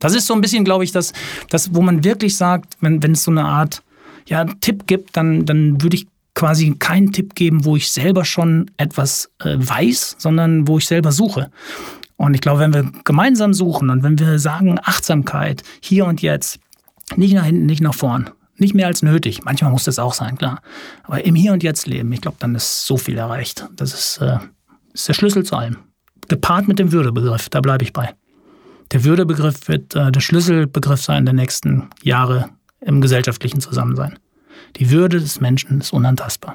Das ist so ein bisschen, glaube ich, das, das, wo man wirklich sagt, wenn, wenn es so eine Art ja, Tipp gibt, dann, dann würde ich quasi keinen Tipp geben, wo ich selber schon etwas äh, weiß, sondern wo ich selber suche. Und ich glaube, wenn wir gemeinsam suchen und wenn wir sagen Achtsamkeit hier und jetzt, nicht nach hinten, nicht nach vorn, nicht mehr als nötig. Manchmal muss das auch sein, klar. Aber im Hier und Jetzt leben, ich glaube, dann ist so viel erreicht. Das ist, äh, ist der Schlüssel zu allem. Gepaart mit dem Würdebegriff, da bleibe ich bei. Der Würdebegriff wird äh, der Schlüsselbegriff sein der nächsten Jahre im gesellschaftlichen Zusammensein. Die Würde des Menschen ist unantastbar.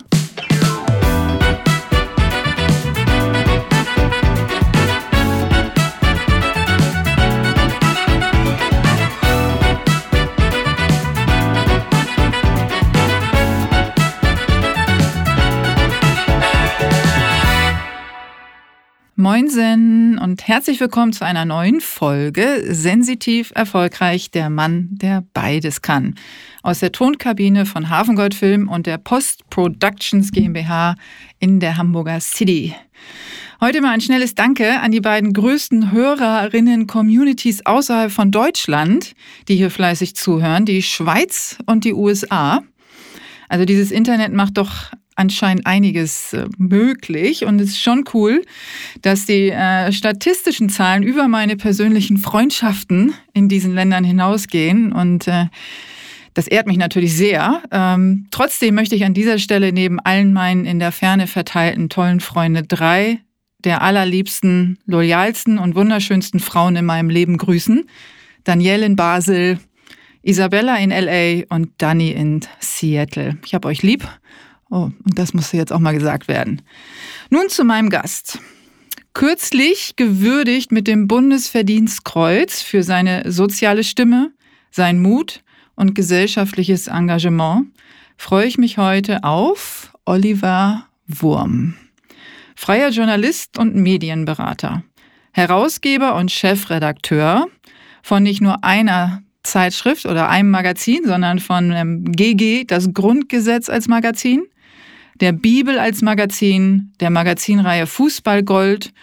Moinsen und herzlich willkommen zu einer neuen Folge Sensitiv erfolgreich, der Mann, der beides kann. Aus der Tonkabine von Hafengold Film und der Post Productions GmbH in der Hamburger City. Heute mal ein schnelles Danke an die beiden größten Hörerinnen-Communities außerhalb von Deutschland, die hier fleißig zuhören, die Schweiz und die USA. Also dieses Internet macht doch anscheinend einiges äh, möglich und es ist schon cool, dass die äh, statistischen Zahlen über meine persönlichen Freundschaften in diesen Ländern hinausgehen und äh, das ehrt mich natürlich sehr. Ähm, trotzdem möchte ich an dieser Stelle neben allen meinen in der Ferne verteilten tollen Freunde drei der allerliebsten, loyalsten und wunderschönsten Frauen in meinem Leben grüßen. Danielle in Basel, Isabella in LA und Dani in Seattle. Ich habe euch lieb Oh, und das musste jetzt auch mal gesagt werden. Nun zu meinem Gast. Kürzlich gewürdigt mit dem Bundesverdienstkreuz für seine soziale Stimme, sein Mut und gesellschaftliches Engagement, freue ich mich heute auf Oliver Wurm. Freier Journalist und Medienberater, Herausgeber und Chefredakteur von nicht nur einer Zeitschrift oder einem Magazin, sondern von GG, ähm, das Grundgesetz als Magazin, der Bibel als Magazin, der Magazinreihe Fußball Gold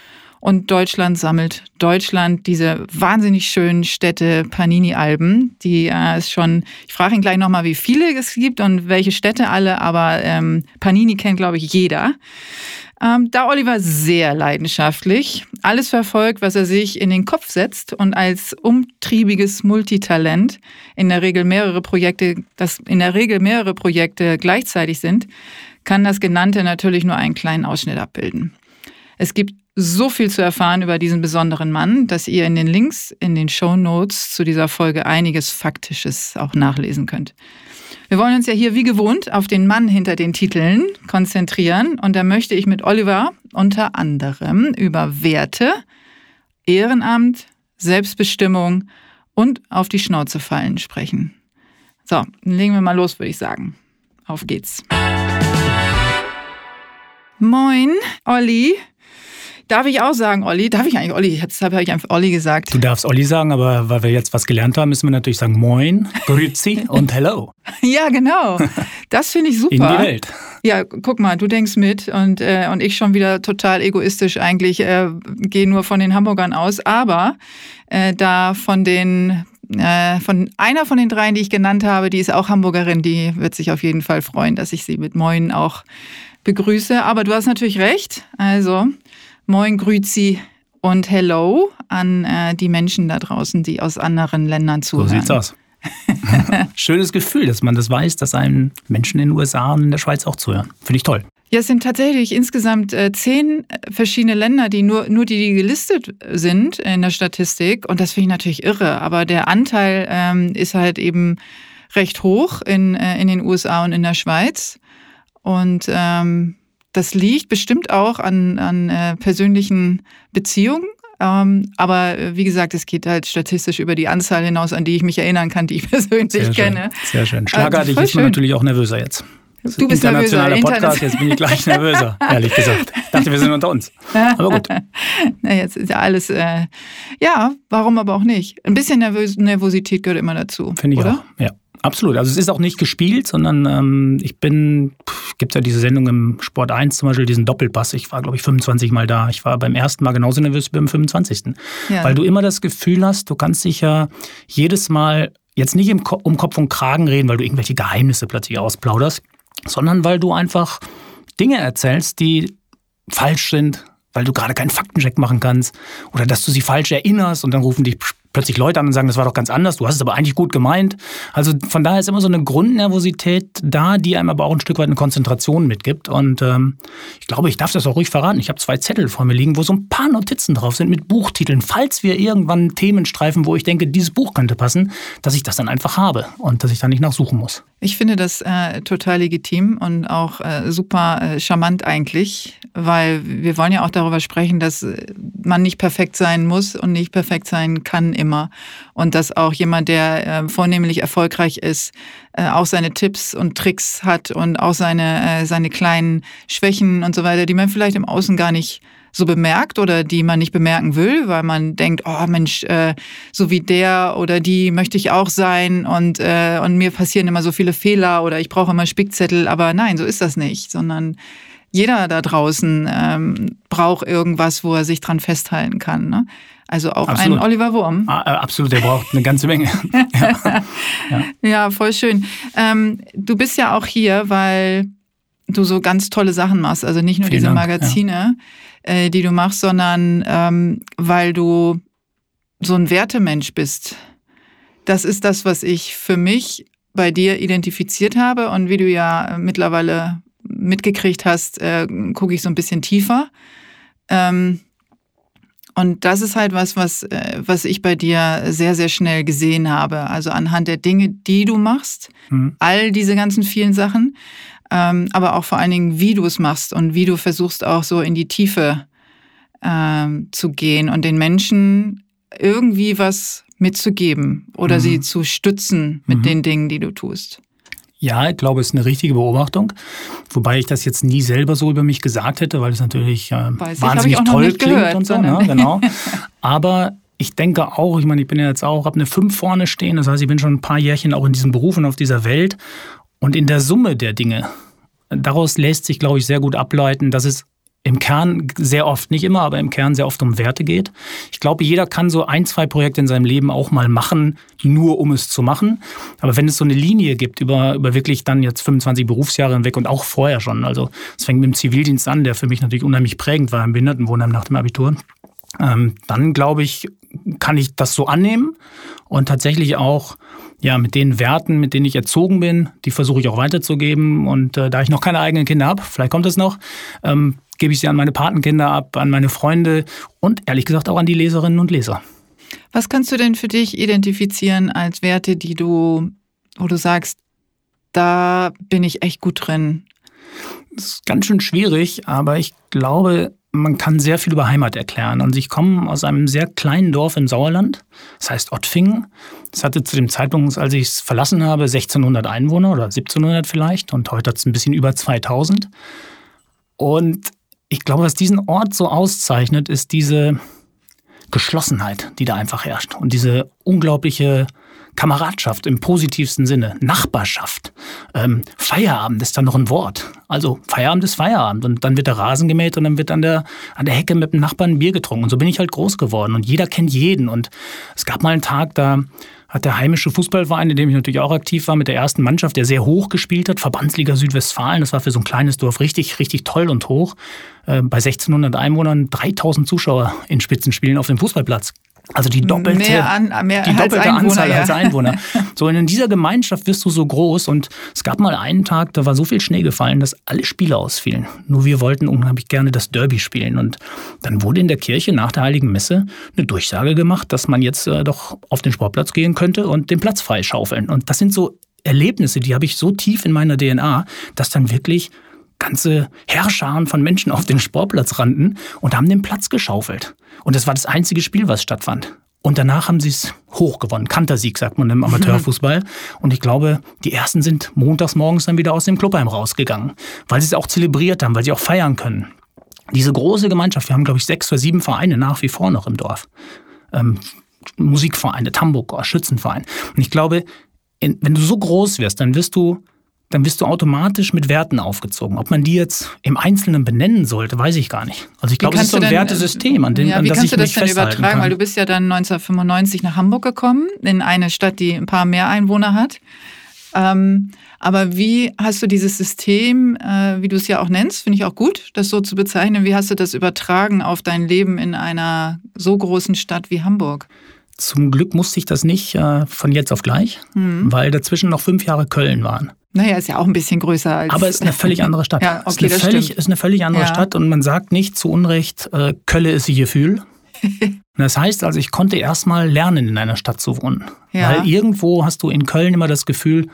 und Deutschland sammelt Deutschland, diese wahnsinnig schönen Städte Panini-Alben, die äh, ist schon, ich frage ihn gleich nochmal, wie viele es gibt und welche Städte alle, aber ähm, Panini kennt, glaube ich, jeder. Ähm, da Oliver sehr leidenschaftlich alles verfolgt, was er sich in den Kopf setzt und als umtriebiges Multitalent in der Regel mehrere Projekte, das in der Regel mehrere Projekte gleichzeitig sind, kann das Genannte natürlich nur einen kleinen Ausschnitt abbilden. Es gibt so viel zu erfahren über diesen besonderen Mann, dass ihr in den Links in den Show Notes zu dieser Folge einiges Faktisches auch nachlesen könnt. Wir wollen uns ja hier wie gewohnt auf den Mann hinter den Titeln konzentrieren und da möchte ich mit Oliver unter anderem über Werte, Ehrenamt, Selbstbestimmung und auf die Schnauze fallen sprechen. So, dann legen wir mal los, würde ich sagen. Auf geht's. Moin, Olli. Darf ich auch sagen, Olli? Darf ich eigentlich Olli? Jetzt habe ich einfach Olli gesagt. Du darfst Olli sagen, aber weil wir jetzt was gelernt haben, müssen wir natürlich sagen Moin, Grüezi und Hello. ja, genau. Das finde ich super. In die Welt. Ja, guck mal, du denkst mit und, äh, und ich schon wieder total egoistisch eigentlich, äh, gehe nur von den Hamburgern aus. Aber äh, da von den äh, von einer von den dreien, die ich genannt habe, die ist auch Hamburgerin, die wird sich auf jeden Fall freuen, dass ich sie mit Moin auch begrüße. Aber du hast natürlich recht. Also, moin, grüzi und hello an äh, die Menschen da draußen, die aus anderen Ländern zuhören. So sieht's aus. Schönes Gefühl, dass man das weiß, dass einem Menschen in den USA und in der Schweiz auch zuhören. Finde ich toll. Ja, es sind tatsächlich insgesamt äh, zehn verschiedene Länder, die nur, nur die, die gelistet sind in der Statistik. Und das finde ich natürlich irre. Aber der Anteil ähm, ist halt eben recht hoch in, äh, in den USA und in der Schweiz. Und ähm, das liegt bestimmt auch an, an äh, persönlichen Beziehungen. Ähm, aber äh, wie gesagt, es geht halt statistisch über die Anzahl hinaus, an die ich mich erinnern kann, die ich persönlich Sehr kenne. Sehr schön. Schlagartig äh, ist man natürlich auch nervöser jetzt. Du bist internationaler nervöser. Podcast, jetzt bin ich gleich nervöser, ehrlich gesagt. Ich dachte, wir sind unter uns. Aber gut. Na, jetzt ist ja alles, äh, ja, warum aber auch nicht? Ein bisschen Nervös Nervosität gehört immer dazu. Finde ich oder? auch, ja. Absolut. Also es ist auch nicht gespielt, sondern ähm, ich bin, gibt ja diese Sendung im Sport 1 zum Beispiel, diesen Doppelpass. Ich war, glaube ich, 25 Mal da. Ich war beim ersten Mal genauso nervös wie beim 25. Ja. Weil du immer das Gefühl hast, du kannst dich ja jedes Mal jetzt nicht im, um Kopf und Kragen reden, weil du irgendwelche Geheimnisse plötzlich ausplauderst, sondern weil du einfach Dinge erzählst, die falsch sind, weil du gerade keinen Faktencheck machen kannst oder dass du sie falsch erinnerst und dann rufen dich plötzlich Leute an und sagen, das war doch ganz anders, du hast es aber eigentlich gut gemeint. Also von daher ist immer so eine Grundnervosität da, die einem aber auch ein Stück weit eine Konzentration mitgibt. Und ähm, ich glaube, ich darf das auch ruhig verraten. Ich habe zwei Zettel vor mir liegen, wo so ein paar Notizen drauf sind mit Buchtiteln. Falls wir irgendwann Themen streifen, wo ich denke, dieses Buch könnte passen, dass ich das dann einfach habe und dass ich da nicht nachsuchen muss. Ich finde das äh, total legitim und auch äh, super äh, charmant eigentlich, weil wir wollen ja auch darüber sprechen, dass man nicht perfekt sein muss und nicht perfekt sein kann immer. Und dass auch jemand, der äh, vornehmlich erfolgreich ist, äh, auch seine Tipps und Tricks hat und auch seine, äh, seine kleinen Schwächen und so weiter, die man vielleicht im Außen gar nicht so bemerkt oder die man nicht bemerken will, weil man denkt, oh Mensch, äh, so wie der oder die möchte ich auch sein und, äh, und mir passieren immer so viele Fehler oder ich brauche immer Spickzettel, aber nein, so ist das nicht, sondern jeder da draußen ähm, braucht irgendwas, wo er sich dran festhalten kann. Ne? Also auch absolut. ein Oliver Wurm. Ah, äh, absolut, der braucht eine ganze Menge. ja. Ja. ja. voll schön. Ähm, du bist ja auch hier, weil du so ganz tolle Sachen machst. Also nicht nur Vielen diese Dank, Magazine, ja. äh, die du machst, sondern ähm, weil du so ein Wertemensch bist. Das ist das, was ich für mich bei dir identifiziert habe. Und wie du ja mittlerweile mitgekriegt hast, äh, gucke ich so ein bisschen tiefer. Ähm, und das ist halt was, was, äh, was ich bei dir sehr, sehr schnell gesehen habe. Also anhand der Dinge, die du machst, mhm. all diese ganzen vielen Sachen, ähm, aber auch vor allen Dingen, wie du es machst und wie du versuchst auch so in die Tiefe ähm, zu gehen und den Menschen irgendwie was mitzugeben oder mhm. sie zu stützen mit mhm. den Dingen, die du tust. Ja, ich glaube, es ist eine richtige Beobachtung. Wobei ich das jetzt nie selber so über mich gesagt hätte, weil es natürlich äh, wahnsinnig toll klingt gehört, und so. Ne? Genau. Aber ich denke auch, ich meine, ich bin ja jetzt auch, habe eine 5 vorne stehen, das heißt, ich bin schon ein paar Jährchen auch in diesem Beruf und auf dieser Welt. Und in der Summe der Dinge, daraus lässt sich, glaube ich, sehr gut ableiten, dass es im Kern sehr oft, nicht immer, aber im Kern sehr oft um Werte geht. Ich glaube, jeder kann so ein, zwei Projekte in seinem Leben auch mal machen, nur um es zu machen. Aber wenn es so eine Linie gibt über, über wirklich dann jetzt 25 Berufsjahre hinweg und auch vorher schon, also es fängt mit dem Zivildienst an, der für mich natürlich unheimlich prägend war im Behindertenwohnheim nach dem Abitur, ähm, dann glaube ich, kann ich das so annehmen und tatsächlich auch ja, mit den Werten, mit denen ich erzogen bin, die versuche ich auch weiterzugeben. Und äh, da ich noch keine eigenen Kinder habe, vielleicht kommt es noch, ähm, gebe ich sie an meine Patenkinder ab, an meine Freunde und ehrlich gesagt auch an die Leserinnen und Leser. Was kannst du denn für dich identifizieren als Werte, die du, wo du sagst, da bin ich echt gut drin? Das ist ganz schön schwierig, aber ich glaube, man kann sehr viel über Heimat erklären. Und ich komme aus einem sehr kleinen Dorf im Sauerland, das heißt Ottfingen. Das hatte zu dem Zeitpunkt, als ich es verlassen habe, 1600 Einwohner oder 1700 vielleicht. Und heute hat es ein bisschen über 2000. Und ich glaube, was diesen Ort so auszeichnet, ist diese Geschlossenheit, die da einfach herrscht und diese unglaubliche Kameradschaft im positivsten Sinne, Nachbarschaft. Ähm, Feierabend ist dann noch ein Wort. Also Feierabend ist Feierabend und dann wird der Rasen gemäht und dann wird an der, an der Hecke mit dem Nachbarn ein Bier getrunken. Und so bin ich halt groß geworden und jeder kennt jeden. Und es gab mal einen Tag, da hat der heimische Fußballverein, in dem ich natürlich auch aktiv war, mit der ersten Mannschaft, der sehr hoch gespielt hat, Verbandsliga Südwestfalen. Das war für so ein kleines Dorf richtig, richtig toll und hoch. Äh, bei 1600 Einwohnern 3000 Zuschauer in Spitzenspielen auf dem Fußballplatz. Also die doppelte, mehr an, mehr die doppelte Anzahl ja. als Einwohner. So in dieser Gemeinschaft wirst du so groß und es gab mal einen Tag, da war so viel Schnee gefallen, dass alle Spiele ausfielen. Nur wir wollten unheimlich gerne das Derby spielen und dann wurde in der Kirche nach der Heiligen Messe eine Durchsage gemacht, dass man jetzt äh, doch auf den Sportplatz gehen könnte und den Platz freischaufeln. Und das sind so Erlebnisse, die habe ich so tief in meiner DNA, dass dann wirklich ganze Herrscharen von Menschen auf den Sportplatz rannten und haben den Platz geschaufelt. Und das war das einzige Spiel, was stattfand. Und danach haben sie es hochgewonnen. Kantersieg, sagt man im Amateurfußball. Und ich glaube, die ersten sind montags morgens dann wieder aus dem Clubheim rausgegangen, weil sie es auch zelebriert haben, weil sie auch feiern können. Diese große Gemeinschaft, wir haben, glaube ich, sechs oder sieben Vereine nach wie vor noch im Dorf. Ähm, Musikvereine, Tamburger, Schützenverein. Und ich glaube, wenn du so groß wirst, dann wirst du dann wirst du automatisch mit Werten aufgezogen. Ob man die jetzt im Einzelnen benennen sollte, weiß ich gar nicht. Also ich glaube, es ist so ein denn, Wertesystem, an dem ja, an das ich Wie kannst du das denn übertragen? Kann. Weil du bist ja dann 1995 nach Hamburg gekommen, in eine Stadt, die ein paar mehr Einwohner hat. Ähm, aber wie hast du dieses System, äh, wie du es ja auch nennst, finde ich auch gut, das so zu bezeichnen, wie hast du das übertragen auf dein Leben in einer so großen Stadt wie Hamburg? Zum Glück musste ich das nicht äh, von jetzt auf gleich, mhm. weil dazwischen noch fünf Jahre Köln waren. Naja, ist ja auch ein bisschen größer als. Aber es ist eine völlig andere Stadt. ja, okay, ist, eine völlig, ist eine völlig andere ja. Stadt und man sagt nicht zu Unrecht, äh, Kölle ist ihr Gefühl. das heißt also, ich konnte erstmal lernen, in einer Stadt zu wohnen. Ja. Weil irgendwo hast du in Köln immer das Gefühl,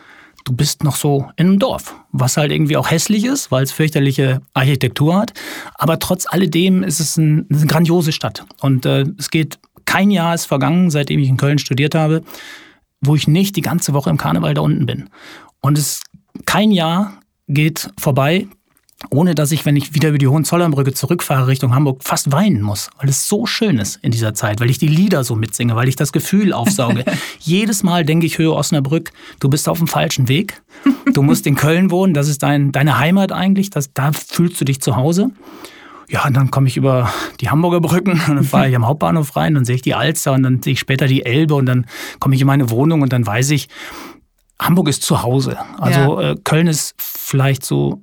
du bist noch so in einem Dorf, was halt irgendwie auch hässlich ist, weil es fürchterliche Architektur hat. Aber trotz alledem ist es ein, eine grandiose Stadt. Und äh, es geht, kein Jahr ist vergangen, seitdem ich in Köln studiert habe, wo ich nicht die ganze Woche im Karneval da unten bin. Und es kein Jahr geht vorbei, ohne dass ich, wenn ich wieder über die Hohenzollernbrücke zurückfahre Richtung Hamburg, fast weinen muss, weil es so schön ist in dieser Zeit, weil ich die Lieder so mitsinge, weil ich das Gefühl aufsauge. Jedes Mal denke ich, Höhe Osnabrück, du bist auf dem falschen Weg. Du musst in Köln wohnen, das ist dein, deine Heimat eigentlich, das, da fühlst du dich zu Hause. Ja, und dann komme ich über die Hamburger Brücken und dann fahre ich am Hauptbahnhof rein, dann sehe ich die Alster und dann sehe ich später die Elbe und dann komme ich in meine Wohnung und dann weiß ich, Hamburg ist zu Hause. Also ja. äh, Köln ist vielleicht so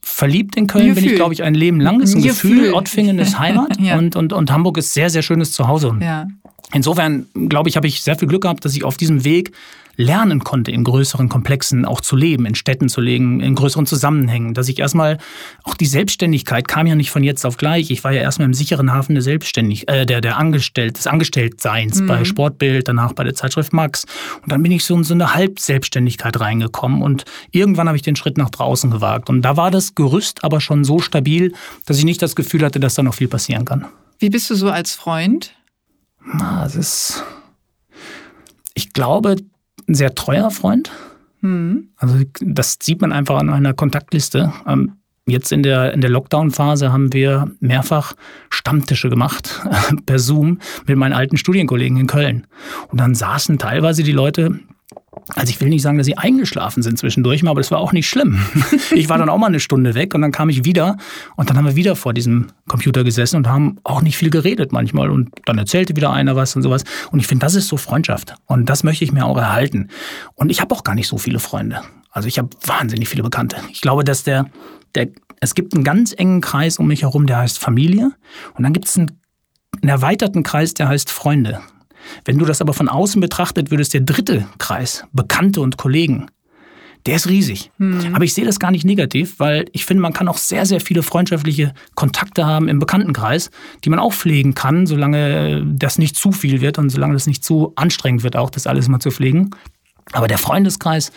verliebt in Köln bin ich, glaube ich, ein Leben lang. Ist ein Gefühl. Gefühl. Ottfingen ist Heimat ja. und, und, und Hamburg ist sehr, sehr schönes Zuhause. Ja. Insofern, glaube ich, habe ich sehr viel Glück gehabt, dass ich auf diesem Weg lernen konnte, in größeren Komplexen auch zu leben, in Städten zu leben, in größeren Zusammenhängen. Dass ich erstmal, auch die Selbstständigkeit kam ja nicht von jetzt auf gleich. Ich war ja erstmal im sicheren Hafen der Selbstständig, äh, der, der Angestellt, des Angestelltseins mhm. bei Sportbild, danach bei der Zeitschrift Max. Und dann bin ich so in so eine Halbselbstständigkeit reingekommen und irgendwann habe ich den Schritt nach draußen gewagt. Und da war das Gerüst aber schon so stabil, dass ich nicht das Gefühl hatte, dass da noch viel passieren kann. Wie bist du so als Freund? Na, es ist. Ich glaube, ein sehr treuer Freund. Mhm. Also das sieht man einfach an einer Kontaktliste. Ähm, jetzt in der, in der Lockdown-Phase haben wir mehrfach Stammtische gemacht per Zoom mit meinen alten Studienkollegen in Köln. Und dann saßen teilweise die Leute also ich will nicht sagen, dass sie eingeschlafen sind zwischendurch, aber das war auch nicht schlimm. Ich war dann auch mal eine Stunde weg und dann kam ich wieder und dann haben wir wieder vor diesem Computer gesessen und haben auch nicht viel geredet manchmal und dann erzählte wieder einer was und sowas. Und ich finde, das ist so Freundschaft und das möchte ich mir auch erhalten. Und ich habe auch gar nicht so viele Freunde. Also ich habe wahnsinnig viele Bekannte. Ich glaube, dass der, der, es gibt einen ganz engen Kreis um mich herum, der heißt Familie und dann gibt es einen, einen erweiterten Kreis, der heißt Freunde. Wenn du das aber von außen betrachtet würdest, der dritte Kreis, Bekannte und Kollegen, der ist riesig. Hm. Aber ich sehe das gar nicht negativ, weil ich finde, man kann auch sehr, sehr viele freundschaftliche Kontakte haben im Bekanntenkreis, die man auch pflegen kann, solange das nicht zu viel wird und solange das nicht zu anstrengend wird, auch das alles mal zu pflegen. Aber der Freundeskreis,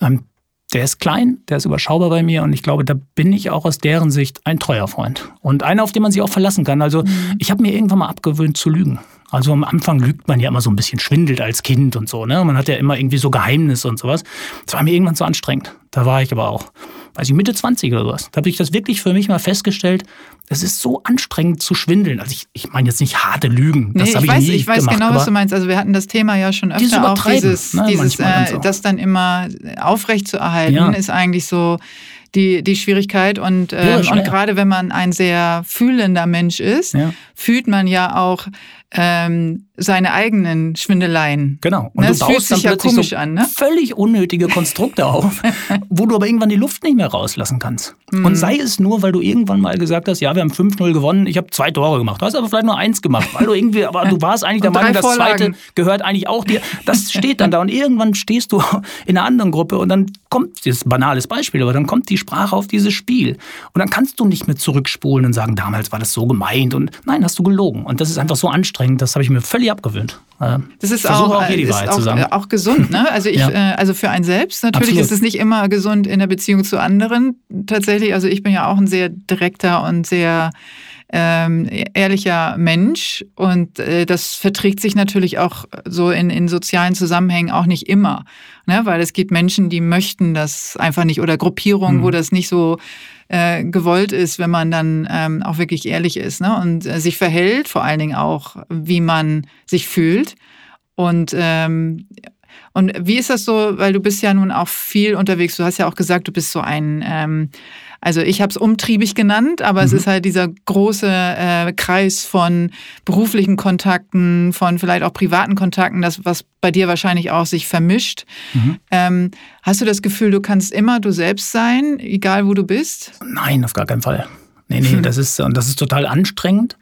ähm, der ist klein, der ist überschaubar bei mir und ich glaube, da bin ich auch aus deren Sicht ein treuer Freund und einer, auf den man sich auch verlassen kann. Also mhm. ich habe mir irgendwann mal abgewöhnt zu lügen. Also am Anfang lügt man ja immer so ein bisschen, schwindelt als Kind und so. Ne? Man hat ja immer irgendwie so Geheimnisse und sowas. Das war mir irgendwann zu anstrengend. Da war ich aber auch, weiß ich, Mitte 20 oder sowas. Da habe ich das wirklich für mich mal festgestellt. Es ist so anstrengend zu schwindeln. Also ich, ich meine jetzt nicht harte Lügen. Das nee, habe ich, weiß, ich weiß gemacht, genau, was du meinst. Also wir hatten das Thema ja schon öfter auch. Dieses, ne, dieses äh, so. das dann immer aufrecht zu erhalten, ja. ist eigentlich so die, die Schwierigkeit. Und, ähm, ja, und gerade wenn man ein sehr fühlender Mensch ist, ja. fühlt man ja auch ähm, seine eigenen Schwindeleien. Genau. Und ne, das fühlt sich ja komisch so an, ne? Völlig unnötige Konstrukte auf, wo du aber irgendwann die Luft nicht mehr rauslassen kannst. Mhm. Und sei es nur, weil du irgendwann mal gesagt hast, ja, wir haben 5-0 gewonnen, ich habe zwei Tore gemacht. Du hast aber vielleicht nur eins gemacht, weil du irgendwie, aber du warst eigentlich der Meinung, das zweite gehört eigentlich auch dir. Das steht dann da und irgendwann stehst du in einer anderen Gruppe und dann kommt, das ist ein banales Beispiel, aber dann kommt die Sprache auf dieses Spiel. Und dann kannst du nicht mehr zurückspulen und sagen, damals war das so gemeint und nein, hast du gelogen. Und das ist einfach so anstrengend. Das habe ich mir völlig abgewöhnt. Äh, das ist auch, auch, hier die Wahrheit auch, zu sagen. auch gesund. Ne? Also, ich, ja. äh, also für einen selbst natürlich Absolut. ist es nicht immer gesund in der Beziehung zu anderen. Tatsächlich, also ich bin ja auch ein sehr direkter und sehr ähm, ehrlicher Mensch und äh, das verträgt sich natürlich auch so in, in sozialen Zusammenhängen auch nicht immer, ne? weil es gibt Menschen, die möchten das einfach nicht oder Gruppierungen, mhm. wo das nicht so äh, gewollt ist, wenn man dann ähm, auch wirklich ehrlich ist ne? und äh, sich verhält, vor allen Dingen auch, wie man sich fühlt. Und ähm, Und wie ist das so, weil du bist ja nun auch viel unterwegs, du hast ja auch gesagt, du bist so ein, ähm, also ich habe es umtriebig genannt, aber mhm. es ist halt dieser große äh, Kreis von beruflichen Kontakten, von vielleicht auch privaten Kontakten, das, was bei dir wahrscheinlich auch sich vermischt. Mhm. Ähm, hast du das Gefühl, du kannst immer du selbst sein, egal wo du bist? Nein, auf gar keinen Fall. Nee, nee, das ist, und das ist total anstrengend.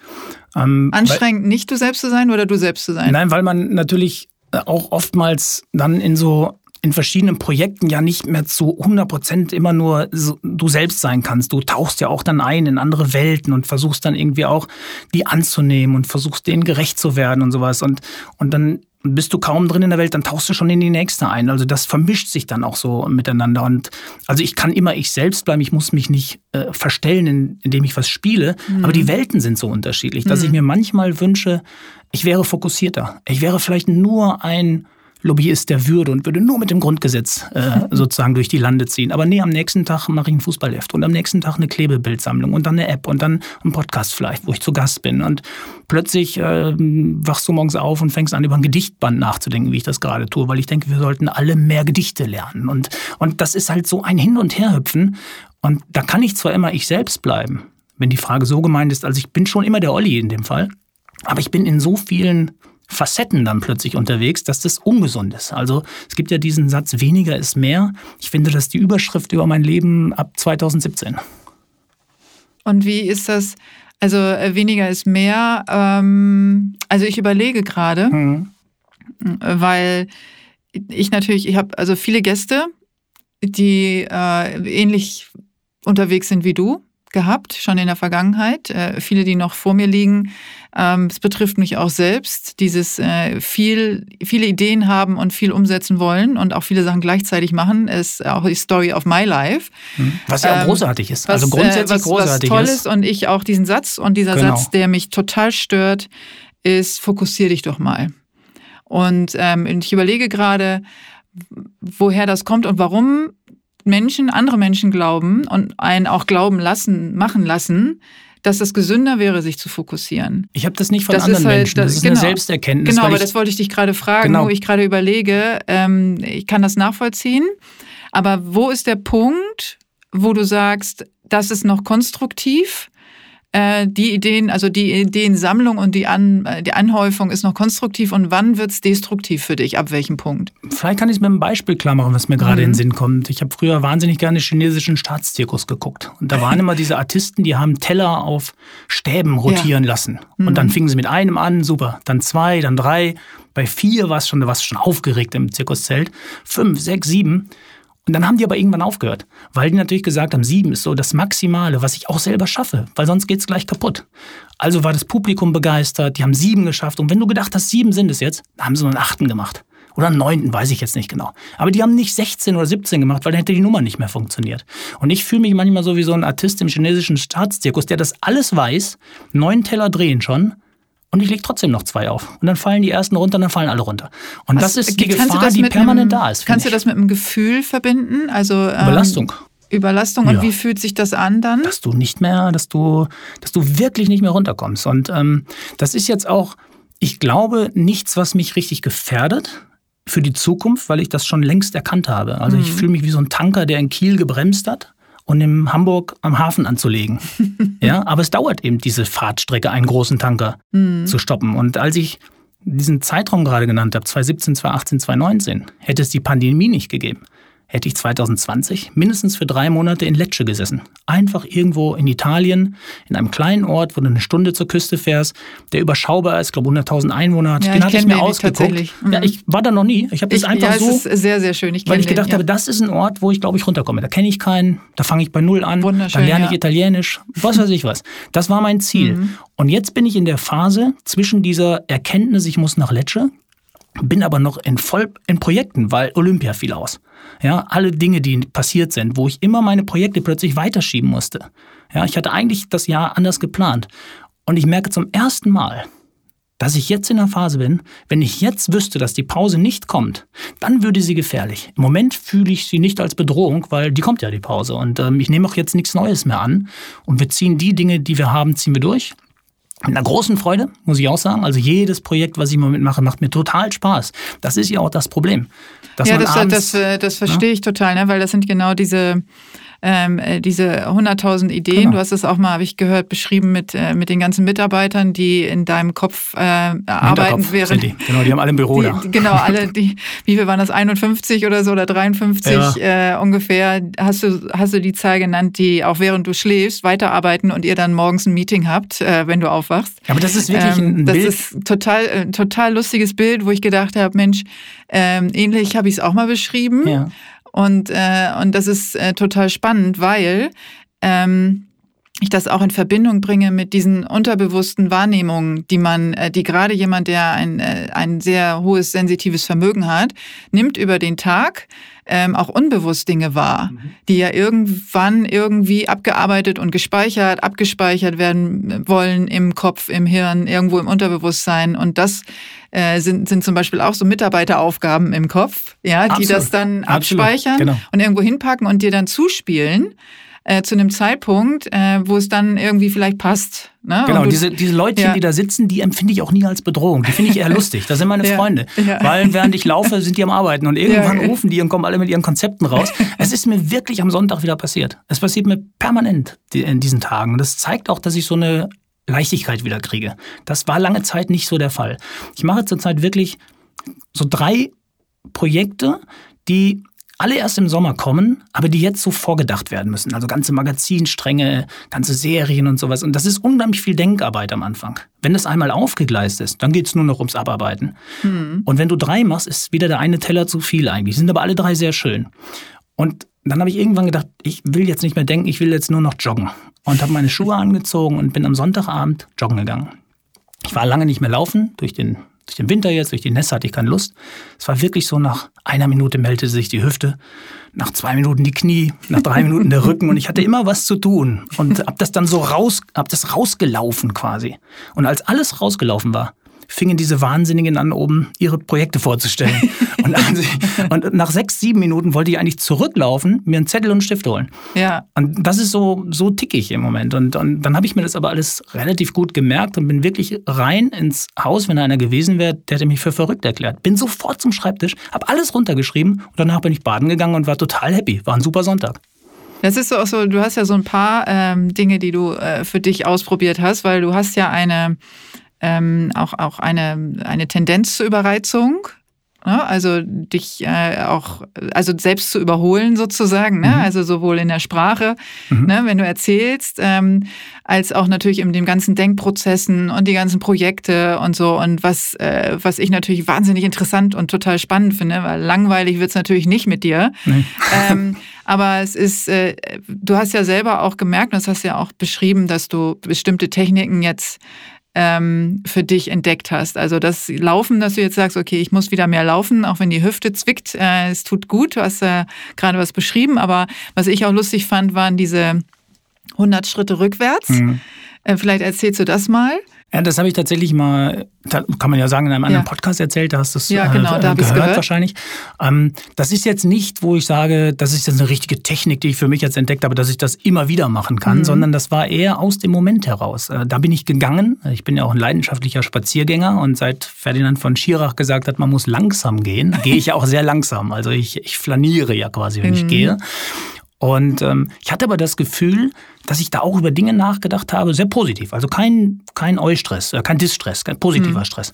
Ähm, anstrengend, weil, nicht du selbst zu sein oder du selbst zu sein? Nein, weil man natürlich auch oftmals dann in so in verschiedenen Projekten ja nicht mehr zu 100 Prozent immer nur so, du selbst sein kannst. Du tauchst ja auch dann ein in andere Welten und versuchst dann irgendwie auch die anzunehmen und versuchst denen gerecht zu werden und sowas. Und, und dann bist du kaum drin in der Welt, dann tauchst du schon in die nächste ein. Also das vermischt sich dann auch so miteinander. Und also ich kann immer ich selbst bleiben, ich muss mich nicht äh, verstellen, indem ich was spiele. Mhm. Aber die Welten sind so unterschiedlich, dass mhm. ich mir manchmal wünsche, ich wäre fokussierter. Ich wäre vielleicht nur ein Lobbyist der Würde und würde nur mit dem Grundgesetz äh, sozusagen durch die Lande ziehen. Aber nee, am nächsten Tag mache ich ein Fußballheft und am nächsten Tag eine Klebebildsammlung und dann eine App und dann ein Podcast vielleicht, wo ich zu Gast bin. Und plötzlich äh, wachst du morgens auf und fängst an, über ein Gedichtband nachzudenken, wie ich das gerade tue, weil ich denke, wir sollten alle mehr Gedichte lernen. Und, und das ist halt so ein Hin- und Herhüpfen. Und da kann ich zwar immer ich selbst bleiben, wenn die Frage so gemeint ist, also ich bin schon immer der Olli in dem Fall, aber ich bin in so vielen Facetten dann plötzlich unterwegs, dass das ungesund ist. Also es gibt ja diesen Satz, weniger ist mehr. Ich finde, das ist die Überschrift über mein Leben ab 2017. Und wie ist das? Also äh, weniger ist mehr. Ähm, also ich überlege gerade, mhm. weil ich natürlich, ich habe also viele Gäste, die äh, ähnlich unterwegs sind wie du gehabt, schon in der Vergangenheit. Äh, viele, die noch vor mir liegen. Ähm, es betrifft mich auch selbst. Dieses äh, viel, viele Ideen haben und viel umsetzen wollen und auch viele Sachen gleichzeitig machen, ist auch die Story of my life. Hm. Was ja auch ähm, großartig ist. Also was, also grundsätzlich was, großartig was toll ist. Und ich auch diesen Satz und dieser genau. Satz, der mich total stört, ist, fokussier dich doch mal. Und ähm, ich überlege gerade, woher das kommt und warum Menschen, andere Menschen glauben und einen auch glauben lassen, machen lassen, dass es gesünder wäre, sich zu fokussieren. Ich habe das nicht von das anderen halt, Menschen. Das, das ist genau, eine Selbsterkenntnis. Genau, aber das wollte ich dich gerade fragen, genau. wo ich gerade überlege. Ähm, ich kann das nachvollziehen. Aber wo ist der Punkt, wo du sagst, das ist noch konstruktiv? Äh, die Ideen, also die Ideensammlung und die, An, äh, die Anhäufung ist noch konstruktiv und wann wird es destruktiv für dich? Ab welchem Punkt? Vielleicht kann ich es mit einem Beispiel klar machen, was mir gerade mhm. in den Sinn kommt. Ich habe früher wahnsinnig gerne chinesischen Staatszirkus geguckt. Und da waren immer diese Artisten, die haben Teller auf Stäben rotieren ja. lassen. Und mhm. dann fingen sie mit einem an, super. Dann zwei, dann drei. Bei vier war es schon, schon aufgeregt im Zirkuszelt. Fünf, sechs, sieben. Und dann haben die aber irgendwann aufgehört, weil die natürlich gesagt haben, sieben ist so das Maximale, was ich auch selber schaffe, weil sonst geht's gleich kaputt. Also war das Publikum begeistert, die haben sieben geschafft. Und wenn du gedacht hast, sieben sind es jetzt, dann haben sie nur einen achten gemacht. Oder einen neunten, weiß ich jetzt nicht genau. Aber die haben nicht 16 oder 17 gemacht, weil dann hätte die Nummer nicht mehr funktioniert. Und ich fühle mich manchmal so wie so ein Artist im chinesischen Staatszirkus, der das alles weiß, neun Teller drehen schon, und ich lege trotzdem noch zwei auf. Und dann fallen die ersten runter, und dann fallen alle runter. Und Was, das ist die Gefahr, die permanent einem, da ist. Kannst du das mit einem Gefühl verbinden? Also ähm, Überlastung. Überlastung. Und ja. wie fühlt sich das an dann? Dass du nicht mehr, dass du, dass du wirklich nicht mehr runterkommst. Und ähm, das ist jetzt auch, ich glaube, nichts, was mich richtig gefährdet für die Zukunft, weil ich das schon längst erkannt habe. Also mhm. ich fühle mich wie so ein Tanker, der in Kiel gebremst hat und in Hamburg am Hafen anzulegen. ja, aber es dauert eben diese Fahrtstrecke, einen großen Tanker mhm. zu stoppen. Und als ich diesen Zeitraum gerade genannt habe, 2017, 2018, 2019, hätte es die Pandemie nicht gegeben, hätte ich 2020 mindestens für drei Monate in Lecce gesessen. Einfach irgendwo in Italien, in einem kleinen Ort, wo du eine Stunde zur Küste fährst, der überschaubar ist, glaube 100.000 Einwohner hat. Ja, den hatte ich mir ausgeguckt. Mhm. Ja, ich war da noch nie. Ich habe das einfach ja, so. Es ist sehr, sehr schön. Ich weil ich gedacht den, ja. habe, das ist ein Ort, wo ich glaube ich runterkomme. Da kenne ich keinen, da fange ich bei Null an, da lerne ich Italienisch, was weiß ich was. Das war mein Ziel. Mhm. Und jetzt bin ich in der Phase zwischen dieser Erkenntnis, ich muss nach Lecce, bin aber noch in voll in Projekten, weil Olympia fiel aus. Ja, alle Dinge, die passiert sind, wo ich immer meine Projekte plötzlich weiterschieben musste. Ja, ich hatte eigentlich das Jahr anders geplant. Und ich merke zum ersten Mal, dass ich jetzt in der Phase bin, wenn ich jetzt wüsste, dass die Pause nicht kommt, dann würde sie gefährlich. Im Moment fühle ich sie nicht als Bedrohung, weil die kommt ja die Pause. Und ähm, ich nehme auch jetzt nichts Neues mehr an. Und wir ziehen die Dinge, die wir haben, ziehen wir durch. Mit einer großen Freude, muss ich auch sagen. Also jedes Projekt, was ich mal mitmache, macht mir total Spaß. Das ist ja auch das Problem. ja, das, abends, das, das, verstehe ja? ich total, ne? weil das sind genau diese ähm, äh, diese 100.000 Ideen. Genau. Du hast es auch mal, habe ich gehört, beschrieben mit, äh, mit den ganzen Mitarbeitern, die in deinem Kopf äh, arbeiten während. Die. Genau, die haben alle im Büro die, da. Genau, alle, die, wie viel waren das, 51 oder so oder 53 ja. äh, ungefähr, hast du, hast du die Zahl genannt, die auch während du schläfst weiterarbeiten und ihr dann morgens ein Meeting habt, äh, wenn du aufwachst. Ja, aber das ist wirklich ähm, ein das Bild. Das ist total, äh, total lustiges Bild, wo ich gedacht habe, Mensch, ähm, ähnlich habe ich es auch mal beschrieben. Ja. Und, äh, und das ist äh, total spannend, weil ähm, ich das auch in Verbindung bringe mit diesen unterbewussten Wahrnehmungen, die man, äh, die gerade jemand, der ein, äh, ein sehr hohes sensitives Vermögen hat, nimmt über den Tag ähm, auch unbewusst Dinge wahr, mhm. die ja irgendwann irgendwie abgearbeitet und gespeichert, abgespeichert werden wollen im Kopf, im Hirn, irgendwo im Unterbewusstsein. Und das äh, sind, sind zum Beispiel auch so Mitarbeiteraufgaben im Kopf, ja, die Absolut. das dann abspeichern genau. und irgendwo hinpacken und dir dann zuspielen äh, zu einem Zeitpunkt, äh, wo es dann irgendwie vielleicht passt. Ne? Genau, du, diese, diese Leutchen, ja. die da sitzen, die empfinde ich auch nie als Bedrohung. Die finde ich eher lustig. Das sind meine ja. Freunde. Ja. Weil während ich laufe, sind die am Arbeiten und irgendwann rufen die und kommen alle mit ihren Konzepten raus. Es ist mir wirklich am Sonntag wieder passiert. Es passiert mir permanent in diesen Tagen. Und das zeigt auch, dass ich so eine Leichtigkeit wieder kriege. Das war lange Zeit nicht so der Fall. Ich mache zurzeit wirklich so drei Projekte, die alle erst im Sommer kommen, aber die jetzt so vorgedacht werden müssen. Also ganze Magazinstränge, ganze Serien und sowas. Und das ist unheimlich viel Denkarbeit am Anfang. Wenn das einmal aufgegleist ist, dann geht es nur noch ums Abarbeiten. Mhm. Und wenn du drei machst, ist wieder der eine Teller zu viel eigentlich. Sind aber alle drei sehr schön. Und dann habe ich irgendwann gedacht, ich will jetzt nicht mehr denken, ich will jetzt nur noch joggen. Und habe meine Schuhe angezogen und bin am Sonntagabend joggen gegangen. Ich war lange nicht mehr laufen durch den durch den Winter jetzt, durch die Nässe hatte ich keine Lust. Es war wirklich so, nach einer Minute meldete sich die Hüfte, nach zwei Minuten die Knie, nach drei Minuten der Rücken und ich hatte immer was zu tun und hab das dann so raus, hab das rausgelaufen quasi. Und als alles rausgelaufen war, fingen diese Wahnsinnigen an, oben ihre Projekte vorzustellen. und, und, nach sechs, sieben Minuten wollte ich eigentlich zurücklaufen, mir einen Zettel und einen Stift holen. Ja. Und das ist so, so tickig im Moment. Und, und dann habe ich mir das aber alles relativ gut gemerkt und bin wirklich rein ins Haus, wenn da einer gewesen wäre, der hätte mich für verrückt erklärt. Bin sofort zum Schreibtisch, habe alles runtergeschrieben und danach bin ich baden gegangen und war total happy. War ein super Sonntag. Das ist so auch so, du hast ja so ein paar ähm, Dinge, die du äh, für dich ausprobiert hast, weil du hast ja eine ähm, auch, auch eine, eine Tendenz zur Überreizung. Ne? Also dich äh, auch, also selbst zu überholen sozusagen, ne? Mhm. also sowohl in der Sprache, mhm. ne? wenn du erzählst, ähm, als auch natürlich in den ganzen Denkprozessen und die ganzen Projekte und so und was, äh, was ich natürlich wahnsinnig interessant und total spannend finde, weil langweilig wird's natürlich nicht mit dir. Nee. Ähm, aber es ist, äh, du hast ja selber auch gemerkt, und das hast ja auch beschrieben, dass du bestimmte Techniken jetzt ähm, für dich entdeckt hast. Also das Laufen, dass du jetzt sagst, okay, ich muss wieder mehr laufen, auch wenn die Hüfte zwickt, äh, es tut gut, du hast äh, gerade was beschrieben, aber was ich auch lustig fand, waren diese 100 Schritte rückwärts. Mhm. Äh, vielleicht erzählst du das mal. Ja, das habe ich tatsächlich mal, kann man ja sagen, in einem anderen ja. Podcast erzählt, da hast du es ja, genau, äh, da gehört, gehört wahrscheinlich. Ähm, das ist jetzt nicht, wo ich sage, das ist jetzt eine richtige Technik, die ich für mich jetzt entdeckt habe, dass ich das immer wieder machen kann, mhm. sondern das war eher aus dem Moment heraus. Äh, da bin ich gegangen. Ich bin ja auch ein leidenschaftlicher Spaziergänger und seit Ferdinand von Schirach gesagt hat, man muss langsam gehen, gehe ich ja auch sehr langsam. Also ich, ich flaniere ja quasi, wenn mhm. ich gehe. Und ähm, ich hatte aber das Gefühl, dass ich da auch über Dinge nachgedacht habe, sehr positiv. Also kein, kein Eustress, äh, kein Distress, kein positiver mhm. Stress.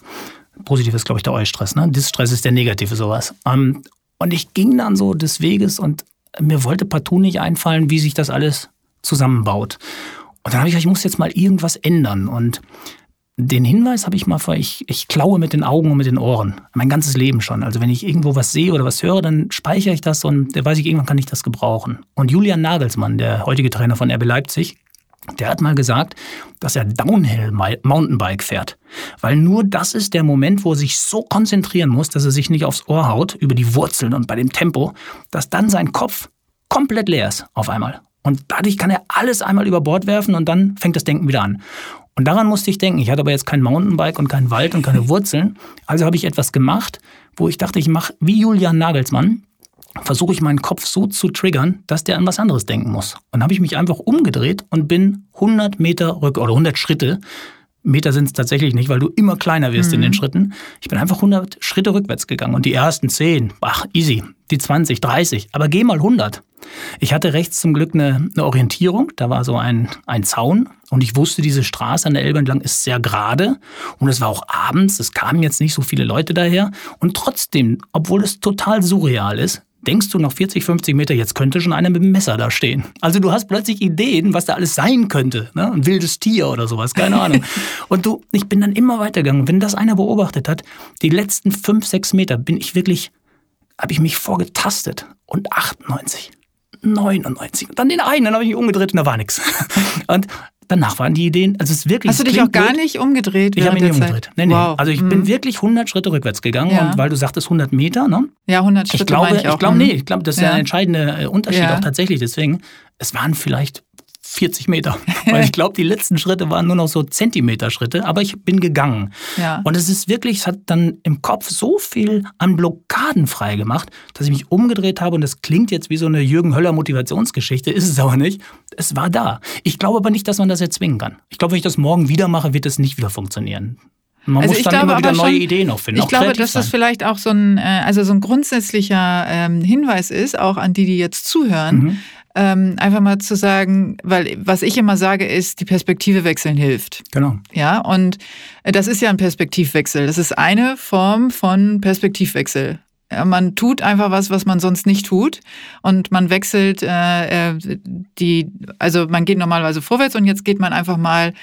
Positiv ist, glaube ich, der Eustress. Ne? Distress ist der negative sowas. Ähm, und ich ging dann so des Weges und mir wollte partout nicht einfallen, wie sich das alles zusammenbaut. Und dann habe ich gesagt, ich muss jetzt mal irgendwas ändern. Und den Hinweis habe ich mal vor, ich, ich klaue mit den Augen und mit den Ohren. Mein ganzes Leben schon. Also wenn ich irgendwo was sehe oder was höre, dann speichere ich das und da weiß ich, irgendwann kann ich das gebrauchen. Und Julian Nagelsmann, der heutige Trainer von RB Leipzig, der hat mal gesagt, dass er Downhill Mountainbike fährt. Weil nur das ist der Moment, wo er sich so konzentrieren muss, dass er sich nicht aufs Ohr haut, über die Wurzeln und bei dem Tempo, dass dann sein Kopf komplett leer ist auf einmal. Und dadurch kann er alles einmal über Bord werfen und dann fängt das Denken wieder an. Und daran musste ich denken. Ich hatte aber jetzt kein Mountainbike und keinen Wald und keine Wurzeln. Also habe ich etwas gemacht, wo ich dachte, ich mache wie Julian Nagelsmann, versuche ich meinen Kopf so zu triggern, dass der an was anderes denken muss. Und habe ich mich einfach umgedreht und bin 100 Meter rück oder 100 Schritte Meter sind es tatsächlich nicht, weil du immer kleiner wirst mhm. in den Schritten. Ich bin einfach 100 Schritte rückwärts gegangen und die ersten 10, ach, easy, die 20, 30, aber geh mal 100. Ich hatte rechts zum Glück eine, eine Orientierung, da war so ein, ein Zaun und ich wusste, diese Straße an der Elbe entlang ist sehr gerade und es war auch abends, es kamen jetzt nicht so viele Leute daher und trotzdem, obwohl es total surreal ist, denkst du noch 40, 50 Meter, jetzt könnte schon einer mit dem Messer da stehen. Also du hast plötzlich Ideen, was da alles sein könnte. Ne? Ein wildes Tier oder sowas, keine Ahnung. Und du, ich bin dann immer weitergegangen. Wenn das einer beobachtet hat, die letzten 5, 6 Meter bin ich wirklich, habe ich mich vorgetastet. Und 98, 99. Und dann den einen, dann habe ich mich umgedreht und da war nichts. Und Danach waren die Ideen, also es ist wirklich. Hast du dich auch gar nicht umgedreht? Ich habe mich nicht umgedreht. Nee, nee. Wow. Also ich mhm. bin wirklich 100 Schritte rückwärts gegangen ja. und weil du sagtest 100 Meter, ne? Ja, 100 Schritte. Ich glaube, ich, ich glaube, nee, ich glaube, das ist ja, entscheidender äh, Unterschied ja. auch tatsächlich. Deswegen, es waren vielleicht 40 Meter. Weil ich glaube, die letzten Schritte waren nur noch so Zentimeter-Schritte, aber ich bin gegangen. Ja. Und es ist wirklich, es hat dann im Kopf so viel an Blockaden freigemacht, dass ich mich umgedreht habe und das klingt jetzt wie so eine Jürgen Höller Motivationsgeschichte, ist es aber nicht. Es war da. Ich glaube aber nicht, dass man das erzwingen kann. Ich glaube, wenn ich das morgen wieder mache, wird es nicht wieder funktionieren. Man also muss dann immer wieder neue schon, Ideen auch finden. Ich glaube, dass sein. das vielleicht auch so ein, äh, also so ein grundsätzlicher ähm, Hinweis ist, auch an die, die jetzt zuhören. Mhm ähm, einfach mal zu sagen, weil was ich immer sage, ist, die Perspektive wechseln hilft. Genau. Ja, und das ist ja ein Perspektivwechsel. Das ist eine Form von Perspektivwechsel. Man tut einfach was, was man sonst nicht tut. Und man wechselt äh, äh die, also man geht normalerweise vorwärts und jetzt geht man einfach mal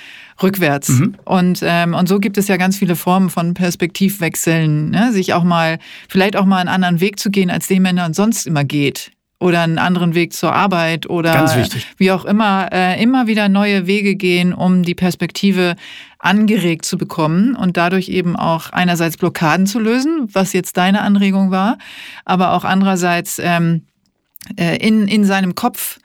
rückwärts. Mhm. Und, ähm, und so gibt es ja ganz viele Formen von Perspektivwechseln, ne? sich auch mal, vielleicht auch mal einen anderen Weg zu gehen, als den man sonst immer geht oder einen anderen Weg zur Arbeit oder wie auch immer, äh, immer wieder neue Wege gehen, um die Perspektive angeregt zu bekommen und dadurch eben auch einerseits Blockaden zu lösen, was jetzt deine Anregung war, aber auch andererseits ähm, äh, in, in seinem Kopf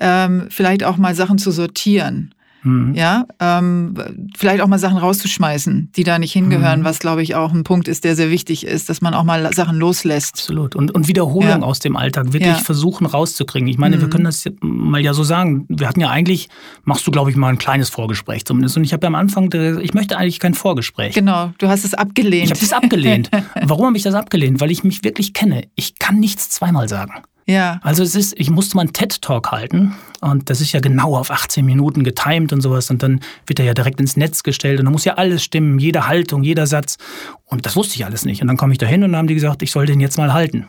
ähm, vielleicht auch mal Sachen zu sortieren. Mhm. Ja, ähm, vielleicht auch mal Sachen rauszuschmeißen, die da nicht hingehören, mhm. was glaube ich auch ein Punkt ist, der sehr wichtig ist, dass man auch mal Sachen loslässt. Absolut. Und, und Wiederholung ja. aus dem Alltag, wirklich ja. versuchen rauszukriegen. Ich meine, mhm. wir können das mal ja so sagen. Wir hatten ja eigentlich, machst du glaube ich mal ein kleines Vorgespräch zumindest. Und ich habe ja am Anfang, ich möchte eigentlich kein Vorgespräch. Genau, du hast es abgelehnt. Ich habe es abgelehnt. Warum habe ich das abgelehnt? Weil ich mich wirklich kenne. Ich kann nichts zweimal sagen. Ja. Also es ist, ich musste mal einen TED-Talk halten und das ist ja genau auf 18 Minuten getimed und sowas und dann wird er ja direkt ins Netz gestellt und da muss ja alles stimmen, jede Haltung, jeder Satz und das wusste ich alles nicht. Und dann komme ich da hin und dann haben die gesagt, ich soll den jetzt mal halten